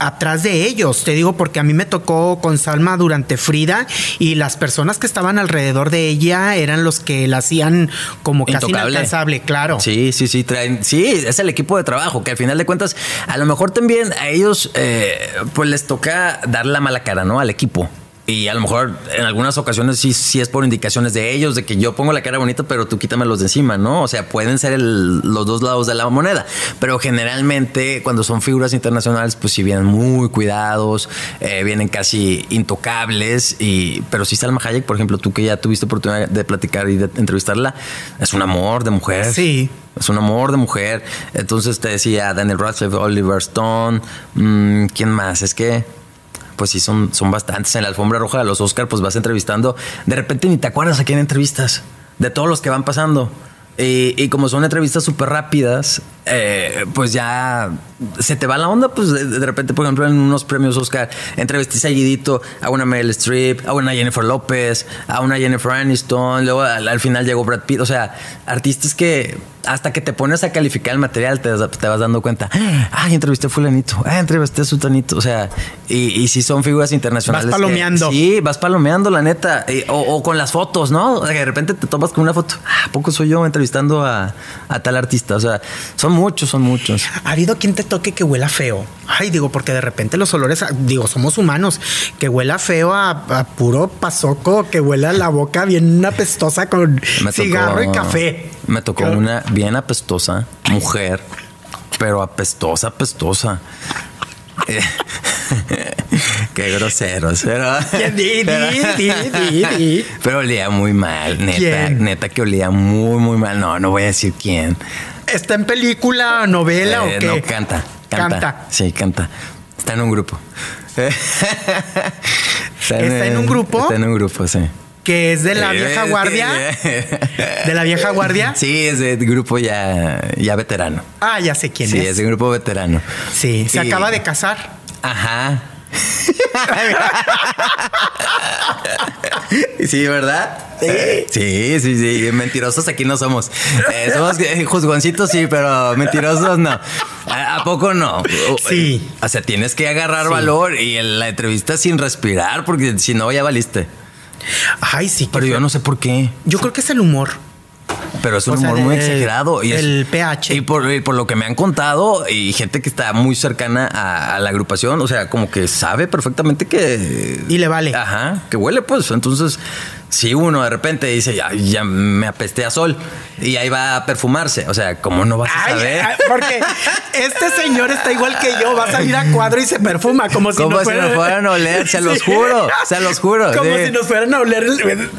atrás de ellos. Te digo porque a mí me tocó con Salma durante Frida y las personas que estaban alrededor de ella eran los que la hacían como casi inalcanzable, claro. Sí, sí, sí, traen, sí, es el equipo de trabajo que al final de cuentas a lo mejor también a ellos eh, pues les toca dar la mala cara, ¿no? Al equipo. Y a lo mejor en algunas ocasiones sí, sí es por indicaciones de ellos, de que yo pongo la cara bonita, pero tú quítamelos de encima, ¿no? O sea, pueden ser los dos lados de la moneda. Pero generalmente cuando son figuras internacionales, pues sí vienen muy cuidados, eh, vienen casi intocables. Y, pero sí Salma Hayek, por ejemplo, tú que ya tuviste oportunidad de platicar y de entrevistarla, es un amor de mujer. Sí. Es un amor de mujer. Entonces te decía Daniel Radcliffe, Oliver Stone, mm, ¿quién más? Es que pues sí, son, son bastantes. En la alfombra roja de los Oscar, pues vas entrevistando. De repente ni te acuerdas a quién entrevistas, de todos los que van pasando. Y, como son entrevistas súper rápidas, eh, pues ya se te va la onda, pues de, de repente, por ejemplo, en unos premios Oscar, entrevisté seguidito a una Meryl Streep, a una Jennifer López, a una Jennifer Aniston, luego al, al final llegó Brad Pitt, o sea, artistas que hasta que te pones a calificar el material te, te vas dando cuenta, ay, entrevisté a fulanito, ay, entrevisté a sutanito, o sea, y, y si son figuras internacionales. Vas que- palomeando. sí, vas palomeando, la neta, y- o, o con las fotos, ¿no? O sea, que de repente te tomas con una foto, ah, ¿a poco soy yo entrevistando a, a tal artista? O sea, son muchos, son muchos. ¿Ha habido quien te toque que huela feo? Ay, digo, porque de repente los olores, digo, somos humanos, que huela feo a, a puro pasoco, que huela la boca bien apestosa con Me tocó- cigarro y café. Me tocó una bien apestosa mujer, pero apestosa, apestosa. Eh, Qué grosero, pero, pero- di, di, di. pero olía muy mal, neta, ¿Quién? neta que olía muy, muy mal. No, no voy a decir quién. ¿Está en película, novela Eh, o qué? No, canta, canta. Canta. Sí, canta. Está en un grupo. está, ¿Está en un grupo? Está en un grupo, sí. Que es de la vieja guardia. ¿De la vieja guardia? Sí, es de grupo ya, ya veterano. Ah, ya sé quién sí, es. es de grupo veterano. Sí, se Y- acaba de casar. Ajá. sí, ¿verdad? Sí, sí, sí. Mentirosos aquí no somos. Eh, somos eh, juzgoncitos, sí, pero mentirosos no. ¿A, poco no? Sí. O sea, tienes que agarrar valor y en la entrevista sin respirar, porque si no, ya valiste. Ay, sí. Pero yo no sé por qué. Yo creo que es el humor. Pero es un O sea, humor muy el- exagerado. Y es- el pH. Y por, y por lo que me han contado, y gente que está muy cercana a, a la agrupación, o sea, como que sabe perfectamente que. Y le vale. Ajá, que huele, pues. Entonces, si uno de repente dice, ya, ya me apesté a sol, y ahí va a perfumarse, o sea, ¿cómo no vas a Ay, saber? ay, porque este señor está igual que yo. Va a salir a cuadro y se perfuma como si Como no si fuera- nos fueran a oler, se los juro, se los juro. Como sí. si nos fueran a oler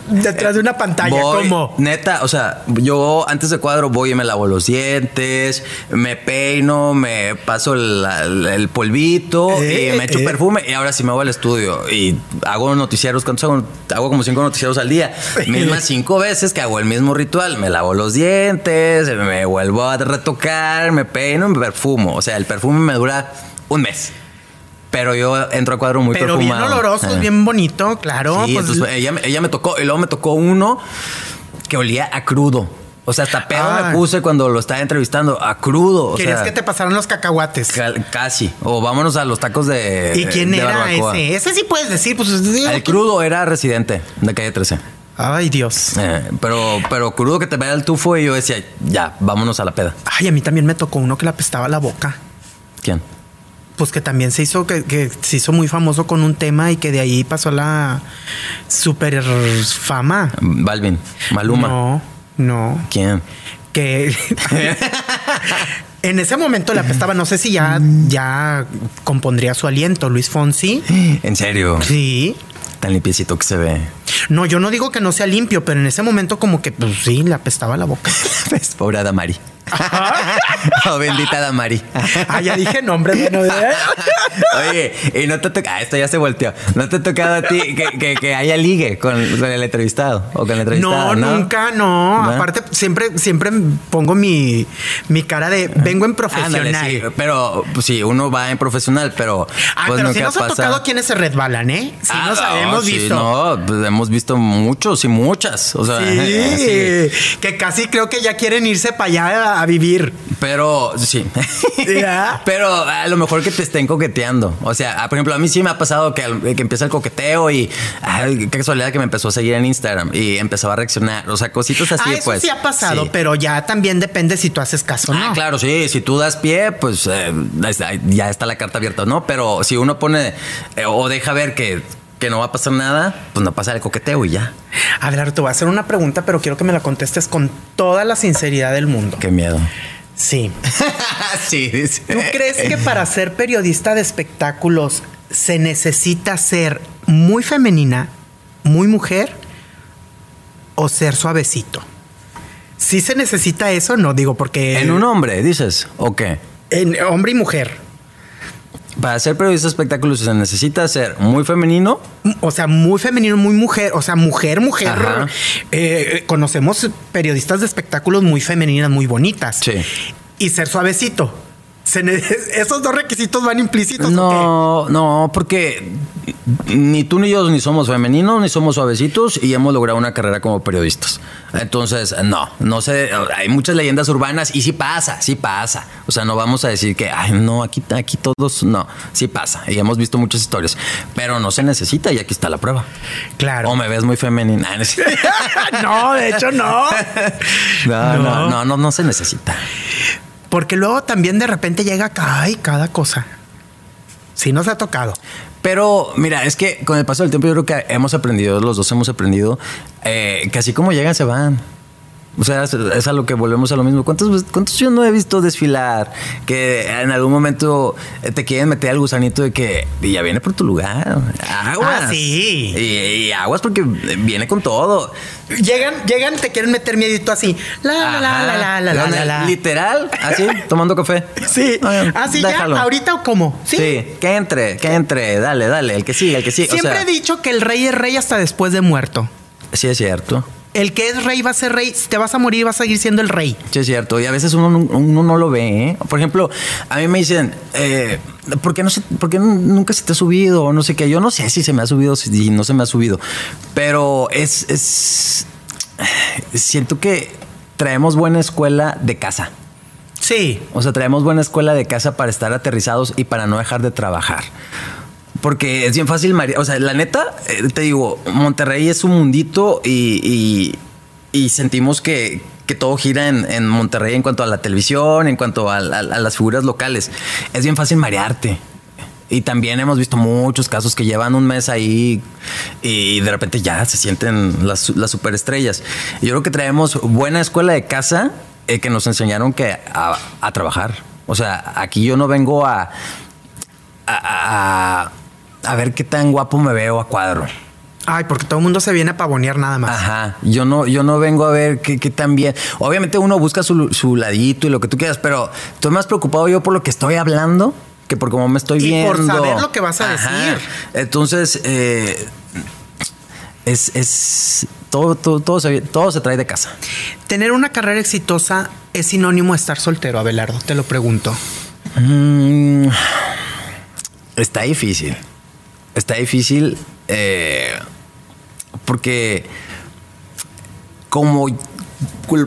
detrás de una pantalla. Voy, ¿Cómo? Neta, o sea, yo antes de cuadro voy y me lavo los dientes, me peino, me paso el, el polvito Eh, y me echo eh. perfume y ahora sí me voy al estudio y hago noticieros, ¿cuántos hago? Hago como cinco noticieros al día. Mismas cinco veces que hago el mismo ritual. Me lavo los dientes, me vuelvo a retocar, me peino, me perfumo. O sea, el perfume me dura un mes. Pero yo entro a cuadro muy Pero bien perfumado. oloroso, Eh. bien bonito, claro. Sí, pues, entonces ella, ella me tocó, y luego me tocó uno que olía a crudo. O sea, hasta pedo Ah. me puse cuando lo estaba entrevistando, a crudo. O querías sea, que te pasaran los cacahuates. ca- casi. O vámonos a los tacos de. ¿Y quién de era barbacoa. ese? Ese sí puedes decir, pues. El crudo era residente de calle 13. Ay, Dios. Eh, pero, pero crudo que te vea el tufo y yo decía, ya, vámonos a la peda. Ay, a mí también me tocó uno que le apestaba la boca. ¿Quién? Pues que también se hizo, que, que se hizo muy famoso con un tema y que de ahí pasó la super fama. Balvin, Maluma. No, no. ¿Quién? Que en ese momento le apestaba, no sé si ya, ya compondría su aliento, Luis Fonsi. En serio. Sí. Tan limpiecito que se ve. No, yo no digo que no sea limpio, pero en ese momento como que pues sí, le apestaba la boca. Pobre Adamari. oh, bendita Adamari. Ah, ya dije nombre, bueno, ¿eh? Oye, y no te toca, ah, esto ya se volteó. No te ha tocado a ti que, que- que haya ligue con, con el entrevistado o con el entrevistado. No, No, nunca, no. ¿No? Aparte, siempre, siempre pongo mi, mi cara de vengo en profesional. Ándale, sí, pero pues, sí, uno va en profesional, pero. Ah, pues, pero nunca sí nos ha pasa- tocado quienes se resbalan, ¿eh? Ah, nos no, hemos sí, visto. No, pues, hemos visto muchos y muchas. O sea, Sí, sí. que casi creo que ya quieren irse para allá a, vivir. Pero sí. ¿Ya? Pero a lo mejor que te estén coqueteando. O sea, por ejemplo, a mí sí me ha pasado que, que empieza el coqueteo y ay, qué casualidad que me empezó a seguir en Instagram y empezaba a reaccionar. O sea, cositas así, ah, eso pues. sí ha pasado, Sí. pero ya también depende si tú haces caso o no. Ah, claro, sí. Si tú das pie, pues eh, ya está la carta abierta, ¿no? Pero si uno pone eh, o deja ver que, que no va a pasar nada, pues no pasa el coqueteo y ya. A ver, te voy a hacer una pregunta, pero quiero que me la contestes con toda la sinceridad del mundo. Qué miedo. Sí. sí, dice. ¿Tú crees que para ser periodista de espectáculos se necesita ser muy femenina, muy mujer o ser suavecito? Sí se necesita eso, no digo porque En un hombre, dices, ¿o qué? en hombre y mujer. Para ser periodista de espectáculos se necesita ser muy femenino. O sea, muy femenino, muy mujer. O sea, mujer, mujer. Eh, conocemos periodistas de espectáculos muy femeninas, muy bonitas. Sí. y ser suavecito. Esos dos requisitos van implícitos. ¿o No, no, porque ni tú ni yo ni somos femeninos ni somos suavecitos y hemos logrado una carrera como periodistas. Entonces, no, no sé, hay muchas leyendas urbanas y sí pasa, sí pasa. O sea, no vamos a decir que, ay, no, aquí, aquí todos, no, sí pasa. Y hemos visto muchas historias, pero no se necesita y aquí está la prueba. Claro. O me ves muy femenina. No, de hecho no. no, no, no, no, no se necesita. Porque luego también de repente llega acá y cada cosa. Si nos ha tocado. Pero mira, es que con el paso del tiempo yo creo que hemos aprendido, los dos hemos aprendido, eh, que así como llegan se van. O sea, es a lo que volvemos a lo mismo. ¿Cuántos, ¿Cuántos yo no he visto desfilar? Que en algún momento eh, te quieren meter al gusanito de que ya viene por tu lugar. Aguas. Ah, sí. Y, aguas porque viene con todo. Llegan, llegan, te quieren meter miedito así. La, la, la, la, la, la, la, la, Literal, así, tomando café. Sí. Así ya, ah, ahorita o cómo. ¿Sí? Que entre, que entre. Dale, dale. El que sigue, el que sigue. Siempre he dicho que el rey es rey hasta después de muerto. Sí, es cierto. El que es rey va a ser rey. Si te vas a morir, vas a seguir siendo el rey. Sí, es cierto. Y a veces uno, no- uno no lo ve. ¿eh? Por ejemplo, a mí me dicen, eh, ¿por, qué no se- por qué nunca se te ha subido? O no sé qué. Yo no sé si se me ha subido o si no se me ha subido. Pero es, es. Siento que traemos buena escuela de casa. Sí. O sea, traemos buena escuela de casa para estar aterrizados y para no dejar de trabajar. Porque es bien fácil, María. O sea, la neta, eh, te digo, Monterrey es un mundito y, y- sentimos que, que todo gira en, en Monterrey en cuanto a la televisión, en cuanto a, a- las figuras locales. Es bien fácil marearte. Y también hemos visto muchos casos que llevan un mes ahí y de repente ya se sienten las, las superestrellas. Yo creo que traemos buena escuela de casa eh, que nos enseñaron que a trabajar. O sea, aquí yo no vengo a, a, ver qué tan guapo me veo a cuadro. Ay, porque todo el mundo se viene a pavonear nada más. Ajá. Yo no, yo no vengo a ver qué, qué tan bien. Obviamente uno busca su, su ladito y lo que tú quieras, pero estoy más preocupado yo por lo que estoy hablando que por cómo me estoy Y viendo. por saber lo que vas a decir. Entonces, eh, es, es todo, todo, todo, se, todo se trae de casa. Tener una carrera exitosa es sinónimo estar soltero, Abelardo. Te lo pregunto. Mm, está difícil. Está difícil eh, porque como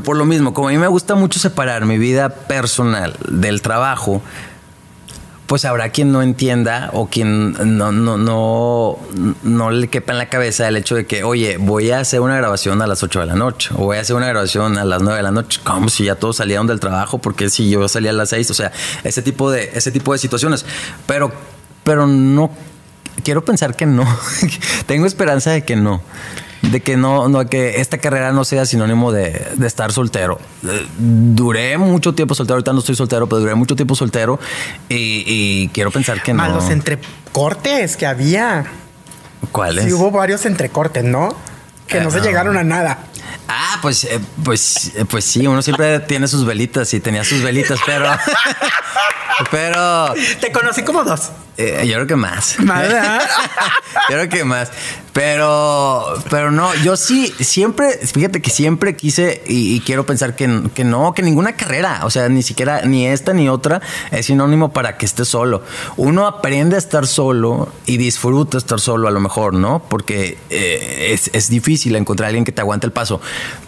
por lo mismo, como a mí me gusta mucho separar mi vida personal del trabajo, pues habrá quien no entienda o quien no, no, no, no le quepa en la cabeza el hecho de que, oye, voy a hacer una grabación a las 8 de la noche o voy a hacer una grabación a las 9 de la noche. Como si ya todos salieron del trabajo porque si yo salía a las 6, o sea, ese tipo de, ese tipo de situaciones. Pero, pero no, quiero pensar que no. Tengo esperanza de que no. De que no, no, que esta carrera no sea sinónimo de, de estar soltero. Eh, Duré mucho tiempo soltero, ahorita no estoy soltero, pero duré mucho tiempo soltero y, y quiero pensar que Más no. los entrecortes que había. ¿Cuáles? Sí, hubo varios entrecortes, ¿no? Que no se Ah. llegaron a nada. Ah, pues, eh, pues, eh, pues sí, uno siempre tiene sus velitas y tenía sus velitas, pero, pero Te conocí como dos. Eh, yo creo que más. Más, yo creo que más. Pero, pero no, yo sí, siempre, fíjate que siempre quise y, y quiero pensar que, que no, que ninguna carrera, o sea, ni siquiera, ni esta ni otra es sinónimo para que estés solo. Uno aprende a estar solo y disfruta estar solo a lo mejor, ¿no? Porque eh, es, es difícil encontrar a alguien que te aguante el paso,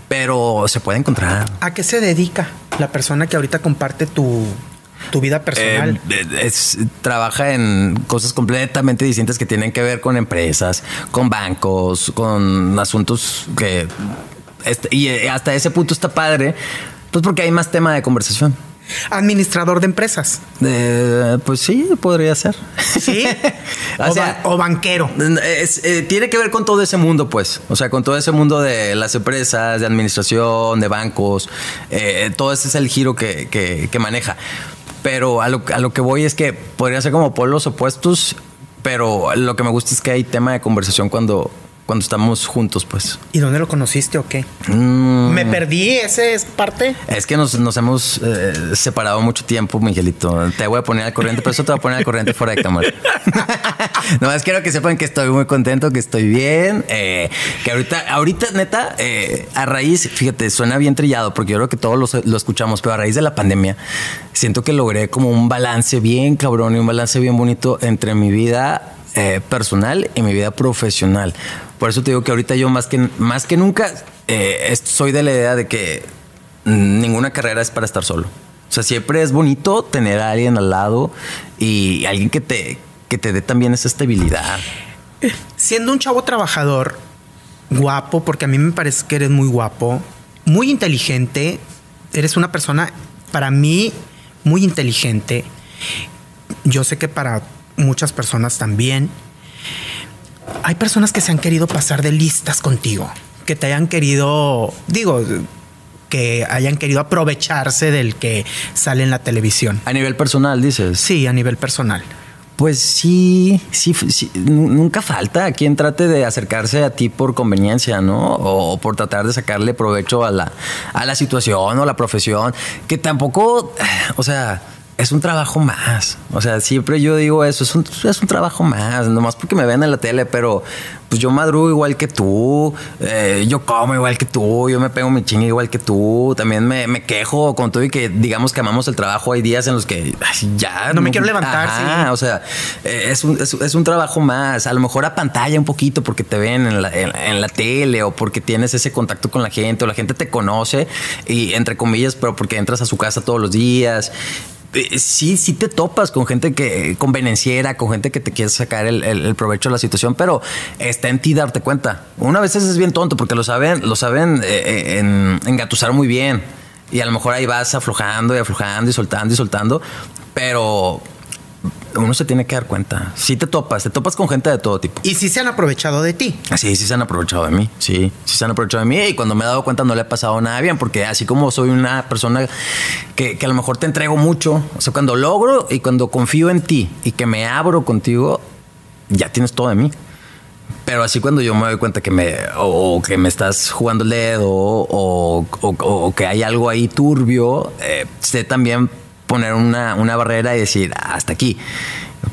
pero se puede encontrar. ¿A qué se dedica la persona que ahorita comparte tu, tu vida personal? Eh, es- trabaja en cosas completamente distintas que tienen que ver con empresas, con bancos, con asuntos que... y eh, hasta ese punto está padre, pues porque hay más tema de conversación. Administrador de empresas. Eh, pues sí, podría ser. ¿Sí? o o, sea, ba- o banquero. es, eh, tiene que ver con todo ese mundo, pues. O sea, con todo ese mundo de las empresas, de administración, de bancos. eh, todo ese es el giro que, que- que maneja. Pero a lo, a lo que voy es que podría ser como polos opuestos, pero lo que me gusta es que hay tema de conversación cuando, cuando estamos juntos, pues. ¿Y dónde lo conociste o qué? Mm. ¿Me perdí esa parte? Es que nos, hemos eh, separado mucho tiempo, Miguelito. Te voy a poner al corriente, pero eso te voy a poner al corriente fuera de cámara. Nomás quiero que sepan que estoy muy contento, que estoy bien. Eh, que ahorita, ahorita, neta, eh, a raíz, fíjate, suena bien trillado porque yo creo que todos lo, lo escuchamos, pero a raíz de la pandemia, siento que logré como un balance bien cabrón y un balance bien bonito entre mi vida personal y mi vida profesional. Por eso te digo que ahorita yo más que, más que nunca eh, soy de la idea de que ninguna carrera es para estar solo. O sea, siempre es bonito tener a alguien al lado y alguien que te, que te dé también esa estabilidad. Siendo un chavo trabajador, guapo, porque a mí me parece que eres muy guapo, muy inteligente, eres una persona, para mí, muy inteligente. Yo sé que para muchas personas también hay personas que se han querido pasar de listas contigo, que te hayan querido, digo, que hayan querido aprovecharse del que sale en la televisión. A nivel personal, dices. Sí, a nivel personal. Pues sí, sí, nunca falta quien trate de acercarse a ti por conveniencia, ¿no? O, por tratar de sacarle provecho a la, a la situación o la profesión, que tampoco, o sea, es un trabajo más. O sea, siempre yo digo eso, es un, es un trabajo más, nomás porque me ven en la tele, pero pues yo madrugo igual que tú, eh, yo como igual que tú, yo me pego mi chinga igual que tú, también me, me, quejo con todo y que digamos que amamos el trabajo, hay días en los que ya... No me quiero levantar, sí. O sea, eh, es un, es, un, trabajo más, a lo mejor a pantalla un poquito porque te ven en la, en la tele o porque tienes ese contacto con la gente o la gente te conoce y entre comillas, pero porque entras a su casa todos los días sí, sí te topas con gente que convenenciera, con gente que te quiere sacar el, provecho de la situación, pero está en ti darte cuenta. Una vez es bien tonto porque lo saben, lo saben eh, eh, engatusar muy bien. Y a lo mejor ahí vas aflojando y aflojando y soltando y soltando, pero uno se tiene que dar cuenta. Si te topas, te topas con gente de todo tipo. Y si se han aprovechado de ti. Sí, sí se han aprovechado de mí. Sí, sí se han aprovechado de mí. Y cuando me he dado cuenta no le ha pasado nada bien, porque así como soy una persona que, a lo mejor te entrego mucho, o sea, cuando logro y cuando confío en ti y que me abro contigo, ya tienes todo de mí. Pero así cuando yo me doy cuenta que me, o, que me estás jugando el dedo, o, que hay algo ahí turbio, eh, sé también poner una, una barrera y decir, hasta aquí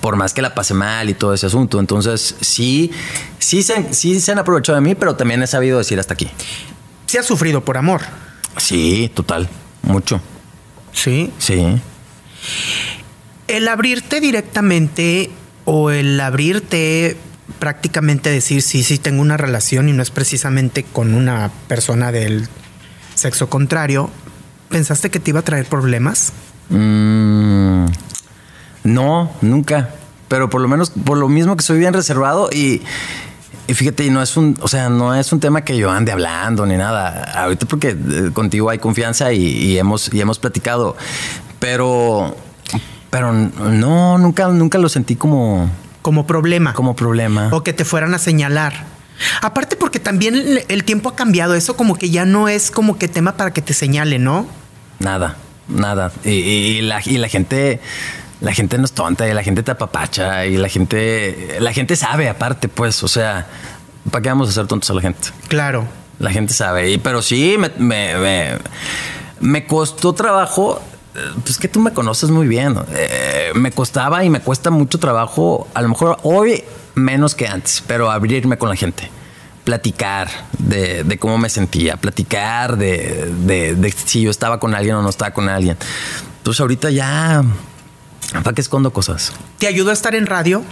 por más que la pase mal y todo ese asunto. Entonces, sí, sí se, sí se han aprovechado de mí, pero también he sabido decir hasta aquí. ¿Se ha sufrido por amor? Sí, total, mucho. Sí. Sí. El abrirte directamente o el abrirte prácticamente decir, sí, sí, tengo una relación y no es precisamente con una persona del sexo contrario, ¿pensaste que te iba a traer problemas? Mm, no, nunca. Pero por lo menos, por lo mismo que soy bien reservado y, fíjate, y no es un, o sea, no es un tema que yo ande hablando ni nada. Ahorita porque eh, contigo hay confianza y, hemos, y hemos platicado. Pero, pero no, nunca, nunca lo sentí como. Como problema. Como problema. O que te fueran a señalar. Aparte porque también el, tiempo ha cambiado. Eso como que ya no es como que tema para que te señale, ¿no? Nada nada. Y, la, y la gente la gente no es tonta y la gente te apapacha y la gente, la gente sabe aparte, pues, o sea, ¿para qué vamos a ser tontos a la gente? Claro. La gente sabe, y, pero sí me, me, me, costó trabajo, pues que tú me conoces muy bien, eh, me costaba y me cuesta mucho trabajo, a lo mejor hoy menos que antes, pero abrirme con la gente platicar de, cómo me sentía, platicar de, si yo estaba con alguien o no estaba con alguien. Entonces ahorita ya, ¿para qué escondo cosas? ¿Te ayudó a estar en radio?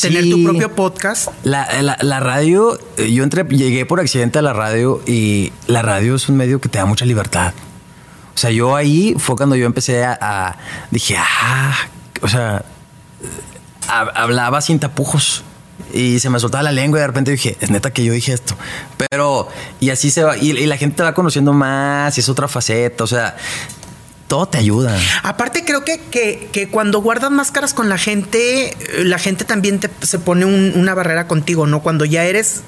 Tener tu propio podcast. La, radio, eh, yo entré, llegué por accidente a la radio y la radio es un medio que te da mucha libertad. O sea, yo ahí fue cuando yo empecé a, dije, ah, o sea, hablaba sin tapujos y se me soltaba la lengua y de repente dije, es neta que yo dije esto. Pero, y así se va, y, la gente te va conociendo más, y es otra faceta, o sea, todo te ayuda. Aparte, creo que, que, cuando guardas máscaras con la gente, la gente también te, se pone una barrera contigo, ¿no? Cuando ya eres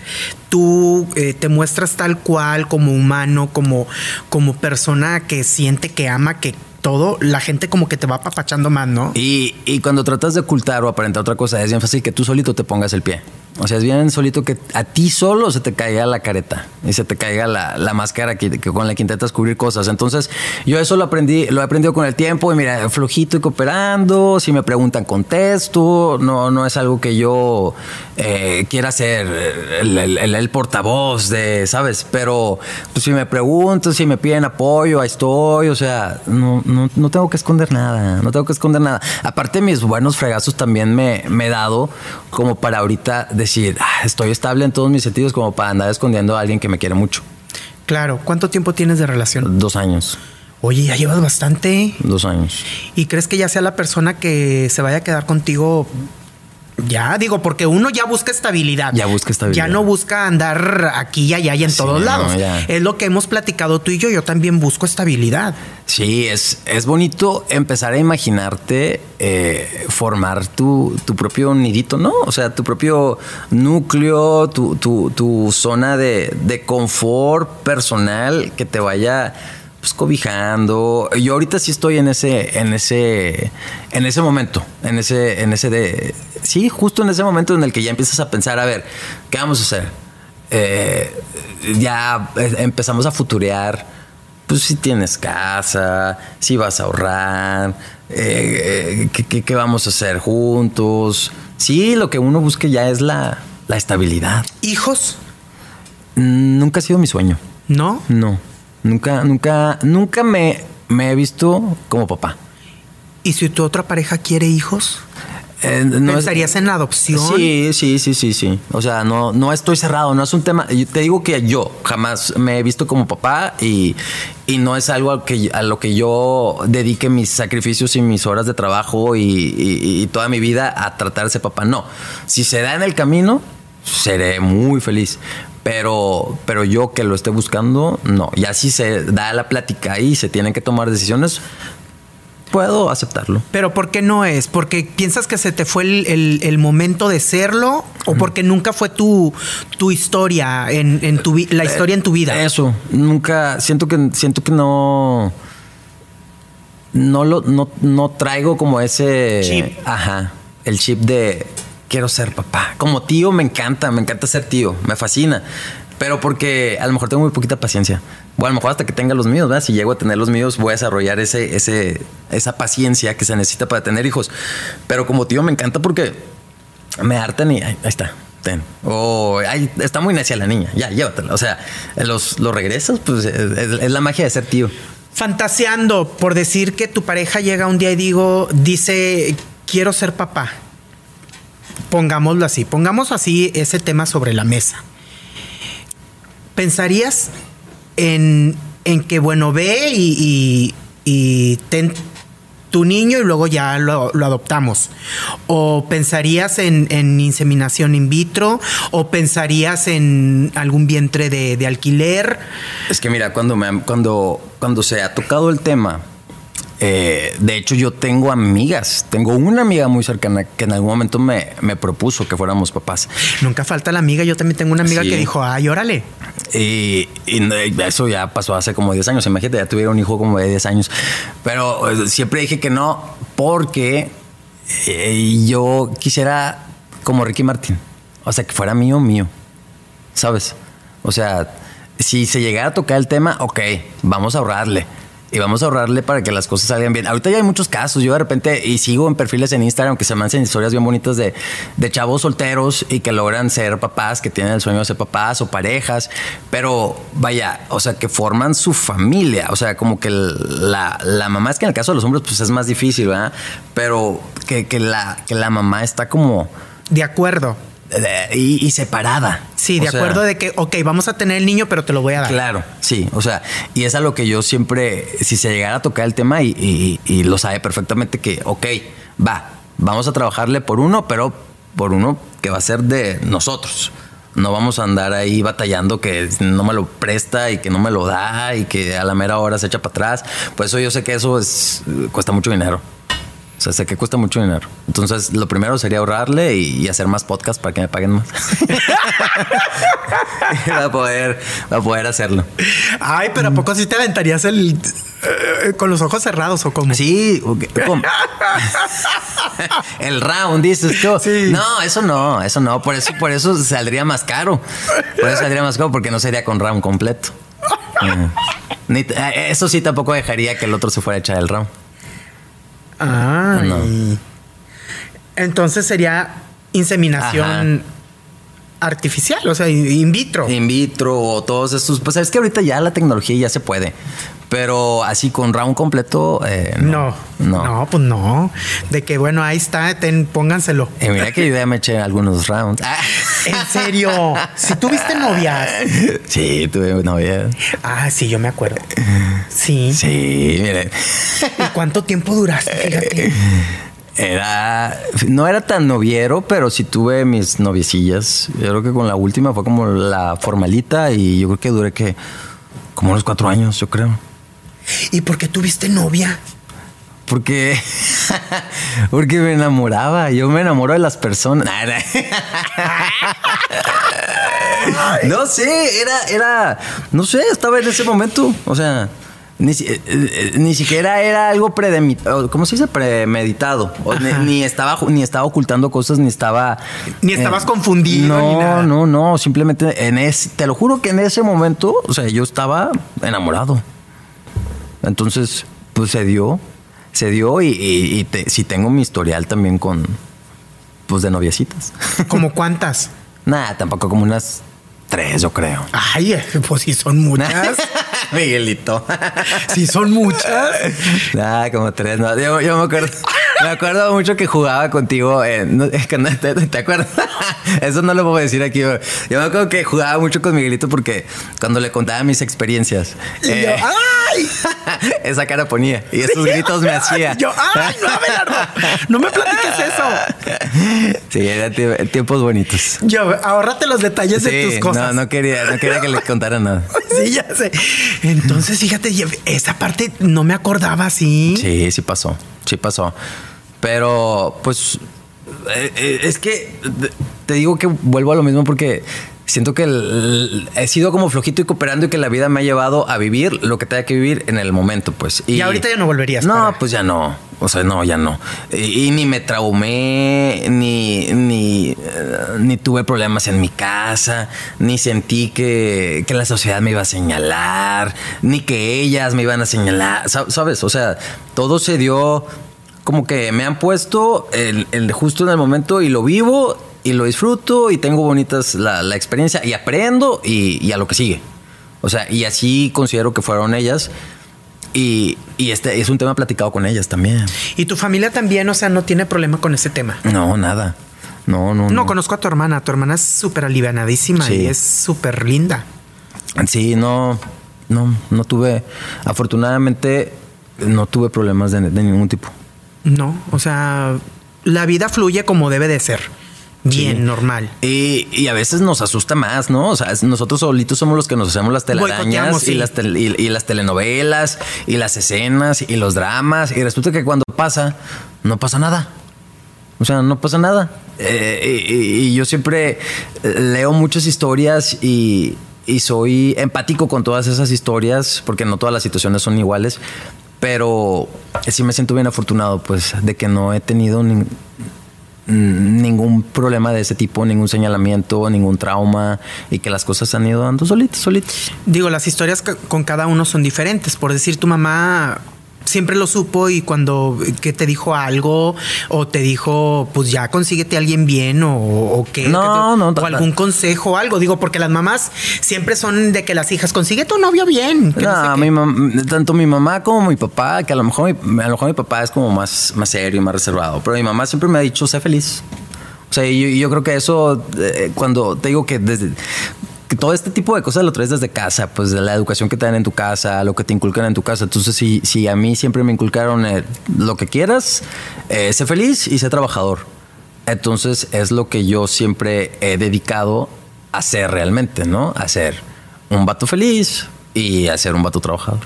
tú, eh, te muestras tal cual, como humano, como, como persona que siente, que ama, que todo, la gente como que te va apapachando más, ¿no? Y, y cuando tratas de ocultar o aparentar otra cosa, es bien fácil que tú solito te pongas el pie. O sea, es bien solito que a ti solo se te caiga la careta y se te caiga la, la máscara que, con la que intentas cubrir cosas. Entonces, yo eso lo aprendí, lo he aprendido con el tiempo y mira, flojito y cooperando. Si me preguntan, contesto. No, no es algo que yo eh, quiera ser el portavoz de, ¿sabes? Pero pues, si me preguntan, si me piden apoyo, ahí estoy. O sea, no, no, no tengo que esconder nada. No tengo que esconder nada. Aparte, mis buenos fregazos también me, me he dado como para ahorita decir, "Ah, estoy estable en todos mis sentidos, como para andar escondiendo a alguien que me quiere mucho. Claro. ¿Cuánto tiempo tienes de relación? Dos años. Oye, ya llevas bastante. Dos años. ¿Y crees que ya sea la persona que se vaya a quedar contigo? Ya, digo, porque uno ya busca estabilidad. Ya busca estabilidad. Ya no busca andar aquí y allá y en Sí, todos no, lados. ya. Es lo que hemos platicado tú y yo. Yo también busco estabilidad. Sí, es, es bonito empezar a imaginarte eh, formar tu, tu propio nidito, ¿no? O sea, tu propio núcleo, tu, tu- tu zona de, de confort personal que te vaya pues, cobijando. Yo ahorita sí estoy en ese, en ese, en ese momento, en ese, en ese de, sí, justo en ese momento en el que ya empiezas a pensar, a ver, ¿qué vamos a hacer? Eh, ya empezamos a futurear pues si tienes casa, si vas a ahorrar, eh, eh, ¿qué, qué- qué vamos a hacer juntos. Sí, lo que uno busca ya es la, la estabilidad. ¿Hijos? Nunca ha sido mi sueño. ¿No? No, nunca, nunca, nunca me, me he visto como papá. ¿Y si tu otra pareja quiere hijos? Eh, no es- ¿Pensarías en la adopción? Sí, sí, sí, sí, sí. O sea, no, no estoy cerrado, no es un tema. Yo te digo que yo jamás me he visto como papá y, y no es algo a, que, a lo que yo dedique mis sacrificios y mis horas de trabajo y, y- y toda mi vida a tratar de ser papá. No. Si se da en el camino, seré muy feliz. Pero, pero yo que lo esté buscando, no. Ya si se da la plática y se tienen que tomar decisiones, puedo aceptarlo. Pero ¿por qué no es? ¿Porque piensas que se te fue el, el- el momento de serlo? ¿O porque nunca fue tu, tu historia en, en tu la historia en tu vida? Eso, nunca, siento que, siento que no, no lo, no, no traigo como ese, Chip. ajá, el chip de quiero ser papá. Como tío me encanta, me encanta ser tío, me fascina. Pero porque a lo mejor tengo muy poquita paciencia. Bueno, a lo mejor hasta que tenga los míos, ¿verdad? Si llego a tener los míos, voy a desarrollar ese, ese, esa paciencia que se necesita para tener hijos. Pero como tío me encanta porque me hartan y ay, ahí está. Ten. O ay, está muy necia la niña. Ya, llévatela. O sea, los, los regresas, pues es, es la magia de ser tío. Fantaseando por decir que tu pareja llega un día y digo, dice, quiero ser papá. Pongámoslo así, pongamos así ese tema sobre la mesa. ¿Pensarías en, en que, bueno, ve y, y- ten tu niño y luego ya lo, lo adoptamos? ¿O pensarías en, en inseminación in vitro? ¿O pensarías en algún vientre de, de alquiler? Es que mira, cuando, me, cuando, cuando se ha tocado el tema, eh, de hecho yo tengo amigas, tengo una amiga muy cercana que en algún momento me, me propuso que fuéramos papás. Nunca falta la amiga. Yo también tengo una amiga Sí. que dijo, ay, órale. Y, eso ya pasó hace como 10 años. Imagínate, ya tuviera un hijo como de 10 años. Pero eh, siempre dije que no, porque eh, yo quisiera como Ricky Martin. O sea, que fuera mío, mío. ¿Sabes? O sea, si se llegara a tocar el tema, ok, vamos a ahorrarle. Y vamos a ahorrarle para que las cosas salgan bien. Ahorita ya hay muchos casos. Yo de repente, y sigo en perfiles en Instagram que se me hacen historias bien bonitas de, de chavos solteros y que logran ser papás, que tienen el sueño de ser papás o parejas. Pero vaya, o sea, que forman su familia. O sea, como que la, la mamá, es que en el caso de los hombres, pues es más difícil, ¿verdad? Pero que, que la, que la mamá está como. De acuerdo. Y, y separada. Sí, de O sea, acuerdo de que, ok, vamos a tener el niño, pero te lo voy a dar. Claro, sí, o sea, y es a lo que yo siempre, si se llegara a tocar el tema y, y- y lo sabe perfectamente que, ok, va, vamos a trabajarle por uno, pero por uno que va a ser de nosotros. No vamos a andar ahí batallando que no me lo presta y que no me lo da y que a la mera hora se echa para atrás. Por eso yo sé que eso es, cuesta mucho dinero. O sea, sé que cuesta mucho dinero. Entonces, lo primero sería ahorrarle y, y hacer más podcasts para que me paguen más. para poder, para poder hacerlo. Ay, pero ¿a poco sí te aventarías el eh, con los ojos cerrados o cómo? Sí, el round, dices tú. Sí. No, eso no, eso no. Por eso, por eso saldría más caro. Por eso saldría más caro porque no sería con round completo. Eh, eh, eso sí tampoco dejaría que el otro se fuera a echar el round. Ay. No. Entonces sería inseminación artificial, o sea, in vitro. In vitro o todos estos. Pues es que ahorita ya la tecnología ya se puede. Pero así con round completo, eh, No, no. no, pues no. De que bueno, ahí está, ten, pónganselo. Y mira que yo ya me eché algunos rounds. Ah. En serio, si tuviste novias. Sí, tuve una novia. Ah, sí, yo me acuerdo. Sí. Sí, miren. ¿Y cuánto tiempo duraste? Fíjate. Era. No era tan noviero, pero sí tuve mis noviecillas. Yo creo que con la última fue como la formalita y yo creo que duré que. Como unos cuatro años, yo creo. ¿Y por qué tuviste novia? Porque. Porque me enamoraba. Yo me enamoro de las personas. No sé, era, era. No sé, estaba en ese momento. O sea. Ni, eh, eh, ni siquiera era algo premeditado. ¿Cómo se dice? Premeditado. Ni, estaba, ni estaba ocultando cosas, ni estaba. eh, Ni estabas confundido, No, ni nada. no, no. Simplemente en ese. Te lo juro que en ese momento, o sea, yo estaba enamorado. Entonces, pues se dio. Se dio y, y, y te- sí tengo mi historial también con. Pues de noviecitas. ¿Como cuántas? Nada, tampoco como unas tres, yo creo. Ay, pues sí son muchas. Miguelito. Sí son muchas. Nada, como tres. No. Yo, yo me acuerdo. Me acuerdo mucho que jugaba contigo en. no, es que no, ¿te, te acuerdas? Eso no lo puedo decir aquí. Yo me acuerdo que jugaba mucho con Miguelito porque cuando le contaba mis experiencias. Y yo, eh, ¡ay! esa cara ponía y esos gritos me hacía. Yo, ¡ay, no, Abelardo! No me platiques eso. Sí, eran tie- tiempos bonitos. Yo, ahórrate los detalles de tus cosas. no, no quería, no quería que le contara nada. Sí, ya sé. Entonces, fíjate, esa parte no me acordaba así. Sí, sí pasó, sí pasó. Pero, pues, eh, eh, es que te digo que vuelvo a lo mismo porque siento que el- he sido como flojito y cooperando y que la vida me ha llevado a vivir lo que tenga que vivir en el momento, pues. Y ahorita ya no volverías No, para- pues ya no. O sea, no, ya no. Y, y ni me traumé, ni, ni, eh, ni tuve problemas en mi casa, ni sentí que, que la sociedad me iba a señalar, ni que ellas me iban a señalar. Sa- ¿Sabes? O sea, todo se dio como que me han puesto el, el justo en el momento y lo vivo y lo disfruto y tengo bonitas la, la experiencia y aprendo y, y a lo que sigue. O sea, y así considero que fueron ellas. Y, y este es un tema platicado con ellas también. Y tu familia también, o sea, no tiene problema con ese tema. No, nada. No, no, No, no. conozco a tu hermana. Tu hermana es súper alivianadísima Sí. y es súper linda. Sí, no, no, no tuve. Afortunadamente, no tuve problemas de, de ningún tipo. No, o sea, la vida fluye como debe de ser. Bien, Sí. normal. Y, y a veces nos asusta más, ¿no? O sea, nosotros solitos somos los que nos hacemos las telarañas sí. y, las y- y las telenovelas y las escenas y los dramas. Y resulta que cuando pasa, no pasa nada. O sea, no pasa nada. Eh, y, yo siempre eh, leo muchas historias y soy empático con todas esas historias, porque no todas las situaciones son iguales. Pero sí me siento bien afortunado, pues, de que no he tenido nin- ningún problema de ese tipo, ningún señalamiento, ningún trauma y que las cosas han ido dando solitas, solitas. Digo, las historias con cada uno son diferentes. Por decir, tu mamá siempre lo supo y cuando que te dijo algo o te dijo, pues ya consíguete a alguien bien o, o qué. No, no, O algún consejo o algo. Digo, porque las mamás siempre son de que las hijas consigue tu novio bien. que no sé No, mi mam- tanto mi mamá como mi papá, que a lo mejor mi, a lo mejor mi papá es como más, más serio y más reservado, pero mi mamá siempre me ha dicho, sé feliz. O sea, yo, yo creo que eso, eh, cuando te digo que desde que todo este tipo de cosas lo traes desde casa, pues de la educación que te dan en tu casa, lo que te inculcan en tu casa. Entonces, si, si a mí siempre me inculcaron eh, lo que quieras, eh, sé feliz y sé trabajador. Entonces, es lo que yo siempre he dedicado a hacer realmente, ¿no? A ser un vato feliz y a ser un vato trabajador.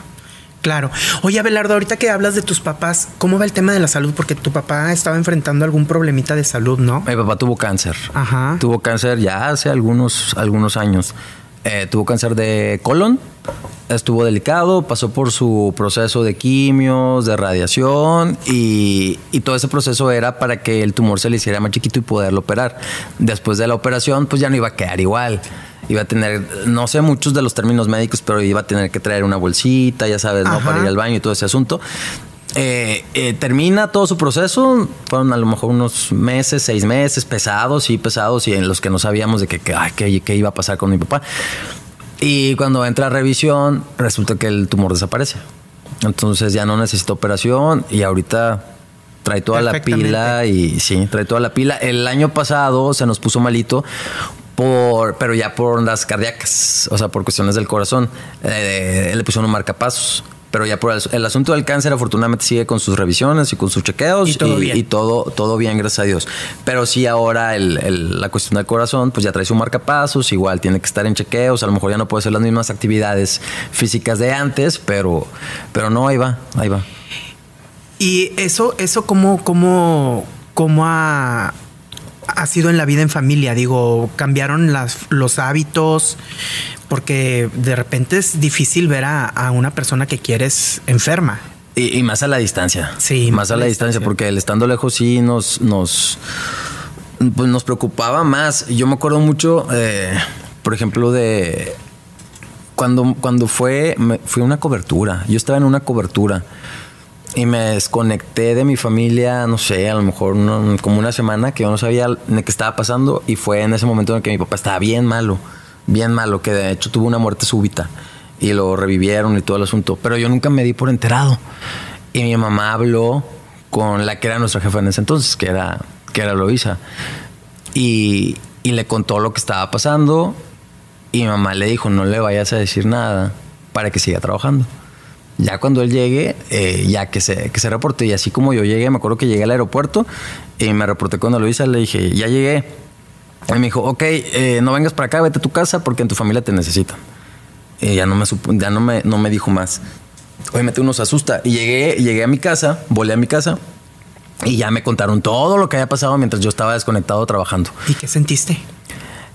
Claro. Oye, Abelardo, ahorita que hablas de tus papás, ¿cómo va el tema de la salud? Porque tu papá estaba enfrentando algún problemita de salud, ¿no? Mi papá tuvo cáncer. Ajá. Tuvo cáncer ya hace algunos, algunos años. Eh, tuvo cáncer de colon estuvo delicado, pasó por su proceso de quimios, de radiación y, y, todo ese proceso era para que el tumor se le hiciera más chiquito y poderlo operar. Después de la operación, pues ya no iba a quedar igual. Iba a tener, no sé muchos de los términos médicos, pero iba a tener que traer una bolsita, ya sabes, ¿no? Para ir al baño y todo ese asunto. Eh, eh, termina todo su proceso, fueron a lo mejor unos meses, seis meses, pesados y pesados y en los que no sabíamos de que, qué iba a pasar con mi papá. Y cuando entra a revisión, resulta que el tumor desaparece. Entonces ya no necesita operación y ahorita trae toda la pila y sí, trae toda la pila. El año pasado se nos puso malito por, pero ya por ondas cardíacas, o sea, por cuestiones del corazón. Eh, le pusieron un marcapasos pero ya por el, asunto del cáncer afortunadamente sigue con sus revisiones y con sus chequeos y todo, bien. Y todo, todo bien, gracias a Dios. Pero sí ahora la cuestión del corazón, pues ya trae su marcapasos, igual tiene que estar en chequeos, a lo mejor ya no puede hacer las mismas actividades físicas de antes, pero, pero no, ahí va, ahí va. Y eso, eso cómo, cómo, cómo ha, ha sido en la vida en familia? Digo, cambiaron las, los hábitos, porque de repente es difícil ver a, una persona que quieres enferma. Y, más a la distancia. Sí. Más a la distancia, porque el estando lejos sí nos, nos, pues nos preocupaba más. Yo me acuerdo mucho, eh, por ejemplo, de cuando, cuando fue, fue una cobertura. Yo estaba en una cobertura y me desconecté de mi familia, no sé, a lo mejor como una semana que yo no sabía qué estaba pasando y fue en ese momento en que mi papá estaba bien malo bien malo, que de hecho tuvo una muerte súbita y lo revivieron y todo el asunto. Pero yo nunca me di por enterado. Y mi mamá habló con la que era nuestra jefa en ese entonces, que era, que era Loisa. Y, y le contó lo que estaba pasando. Y mi mamá le dijo, no le vayas a decir nada para que siga trabajando. Ya cuando él llegue, eh, ya que se, que se reporte. Y así como yo llegué, me acuerdo que llegué al aeropuerto y me reporté con Luisa, le dije, ya llegué y me dijo, ok, eh, no vengas para acá, vete a tu casa porque en tu familia te necesitan. Y ya no me, ya no me, no me dijo más. Obviamente uno se asusta. Y llegué, llegué a mi casa, volé a mi casa y ya me contaron todo lo que había pasado mientras yo estaba desconectado trabajando. ¿Y qué sentiste?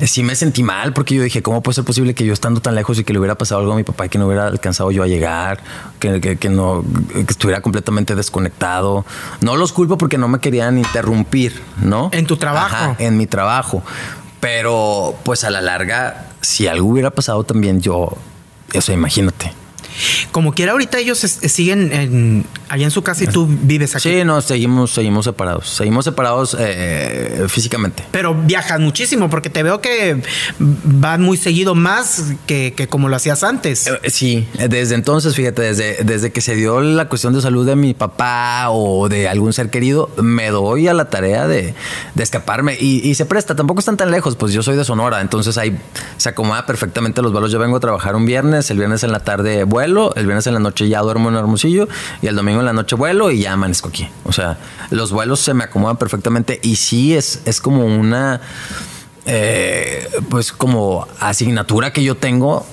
Sí me sentí mal porque yo dije, ¿cómo puede ser posible que yo estando tan lejos y que le hubiera pasado algo a mi papá y que no hubiera alcanzado yo a llegar, que, que, no que estuviera completamente desconectado? No los culpo porque no me querían interrumpir, ¿no? En tu trabajo. en mi trabajo. Pero pues a la larga, si algo hubiera pasado también yo, eso imagínate. Como quiera, ahorita ellos siguen en, allá en su casa y tú vives aquí. Sí, no, seguimos, seguimos separados. Seguimos separados eh, físicamente. Pero viajas muchísimo porque te veo que van muy seguido más que, como lo hacías antes. Eh, sí, desde entonces, fíjate, desde, desde que se dio la cuestión de salud de mi papá o de algún ser querido, me doy a la tarea de, escaparme y, se presta. Tampoco están tan lejos, pues yo soy de Sonora, entonces ahí se acomoda perfectamente los vuelos. Yo vengo a trabajar un viernes, el viernes en la tarde el viernes en la noche ya duermo en Hermosillo y el domingo en la noche vuelo y ya amanezco aquí. O sea, los vuelos se me acomodan perfectamente y sí es, es como una, eh, pues como asignatura que yo tengo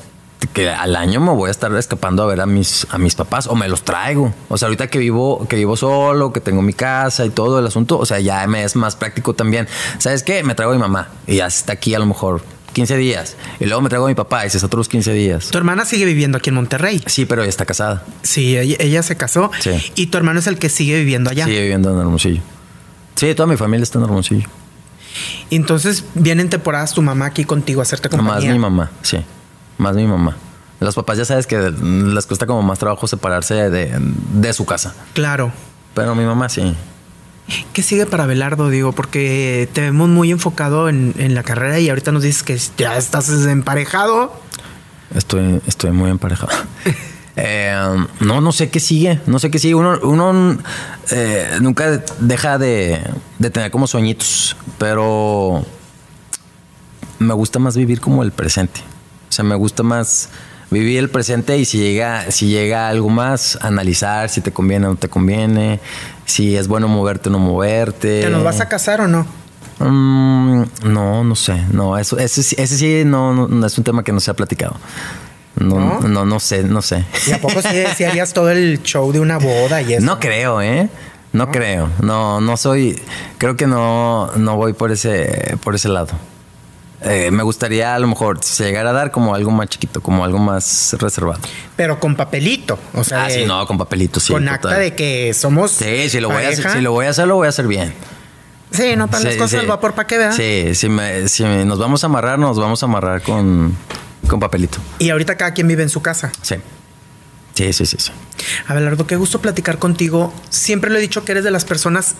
que al año me voy a estar escapando a ver a mis, a mis papás o me los traigo. O sea, ahorita que vivo, que vivo solo, que tengo mi casa y todo el asunto, o sea, ya me es más práctico también. ¿Sabes qué? Me traigo a mi mamá y ya está aquí a lo mejor 15 días. Y luego me traigo a mi papá y es otros 15 días. Tu hermana sigue viviendo aquí en Monterrey. Sí, pero ella está casada. Sí, ella, se casó. Sí. Y tu hermano es el que sigue viviendo allá. Sigue viviendo en Hermosillo. Sí, toda mi familia está en Hermosillo. Entonces, vienen temporadas tu mamá aquí contigo a hacerte compañía. Más mi mamá, sí. Más mi mamá. Los papás ya sabes que les cuesta como más trabajo separarse de, de su casa. Claro. Pero mi mamá sí. ¿Qué sigue para Belardo? Digo, porque te vemos muy enfocado en, la carrera y ahorita nos dices que ya estás emparejado. Estoy, estoy muy emparejado. Eh, no, no sé qué sigue. No sé qué sigue. Uno, eh, nunca deja de, de tener como sueñitos, pero me gusta más vivir como el presente. O sea, me gusta más vivir el presente y si llega, si llega algo más, analizar si te conviene o no te conviene, si es bueno moverte o no moverte. ¿Te nos vas a casar o no? Mm, no, no sé. No, eso, ese, ese sí no, no, es un tema que no se ha platicado. No, no, no, sé, no sé. ¿Y a poco si, harías todo el show de una boda y eso? No creo, ¿eh? No, creo. No, no soy. Creo que no, no voy por ese, por ese lado. Eh, me gustaría a lo mejor si se llegara a dar como algo más chiquito, como algo más reservado. Pero con papelito. O sea, ah, sí, no, con papelito, sí. con total. acta de que somos. Sí, si lo, voy a hacer, si lo voy a hacer, lo voy a hacer bien. Sí, no para las Sí, cosas sí. al vapor para que vean. Sí, si, me- si me- nos vamos a amarrar, nos vamos a amarrar con, con papelito. Y ahorita cada quien vive en su casa. Sí. Sí, sí, sí, sí. Abelardo, qué gusto platicar contigo. Siempre le he dicho que eres de las personas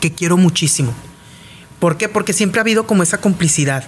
que quiero muchísimo. ¿Por qué? Porque siempre ha habido como esa complicidad.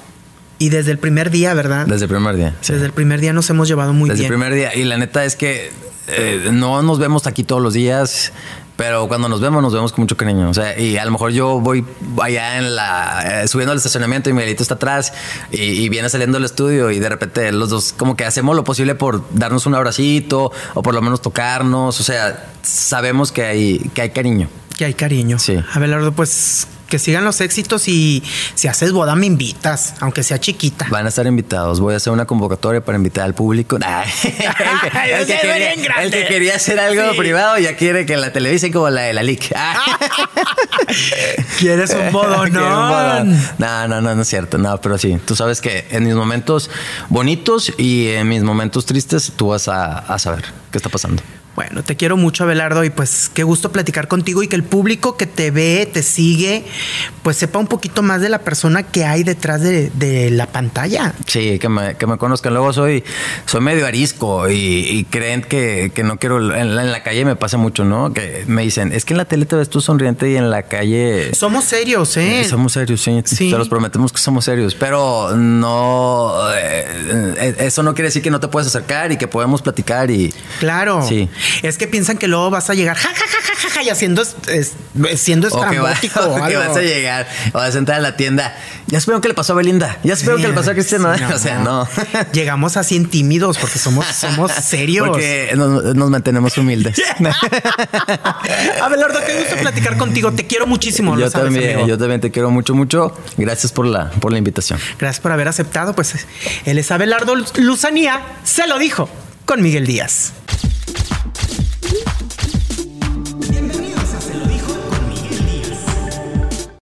Y desde el primer día, ¿verdad? Desde el primer día. sí. Desde el primer día nos hemos llevado muy Desde bien. el primer día. Y la neta es que eh, no nos vemos aquí todos los días, pero cuando nos vemos, nos vemos con mucho cariño. O sea, y a lo mejor yo voy allá en la. eh, subiendo al estacionamiento y Miguelito está atrás y, y viene saliendo del estudio y de repente los dos, como que hacemos lo posible por darnos un abracito o por lo menos tocarnos. O sea, sabemos que hay, que hay cariño. Que hay cariño. Sí. Abelardo, pues que sigan los éxitos y si haces boda me invitas, aunque sea chiquita. Van a estar invitados. Voy a hacer una convocatoria para invitar al público. Nah. el, que, el que Ay, quería, bien grande. el que quería hacer algo Sí. privado ya quiere que la televisen como la de la LIC. ¿Quieres un bodón. No, no, no, no es cierto. No, pero sí. Tú sabes que en mis momentos bonitos y en mis momentos tristes tú vas a, a saber qué está pasando. Bueno, te quiero mucho, Abelardo, y pues qué gusto platicar contigo y que el público que te ve, te sigue, pues sepa un poquito más de la persona que hay detrás de, de la pantalla. Sí, que me, que me conozcan. Luego soy, soy medio arisco y, y creen que, que no quiero. En la, en la calle me pasa mucho, ¿no? Que me dicen, es que en la tele te ves tú sonriente y en la calle. Somos serios, ¿eh? Eh, Somos serios, sí. Sí. Te los prometemos que somos serios, pero no. eh, eh, eso no quiere decir que no te puedes acercar y que podemos platicar y. Claro. Sí. Es que piensan que luego vas a llegar ja, ja, ja, ja, ja, ja, y haciendo es- es- siendo O que, va- estrambótico o o que vas a llegar o vas a entrar a la tienda. Ya supieron que le pasó a Belinda. Ya supieron que le pasó a Cristiano. Sí, o sea, no. Llegamos así en tímidos porque somos, somos serios. Porque nos, nos mantenemos humildes. Abelardo, qué gusto platicar contigo. Te quiero muchísimo. yo sabes, también, amigo. yo también te quiero mucho, mucho. Gracias por la, por la invitación. Gracias por haber aceptado. Pues él es Abelardo Luzanía. Se lo dijo con Miguel Díaz.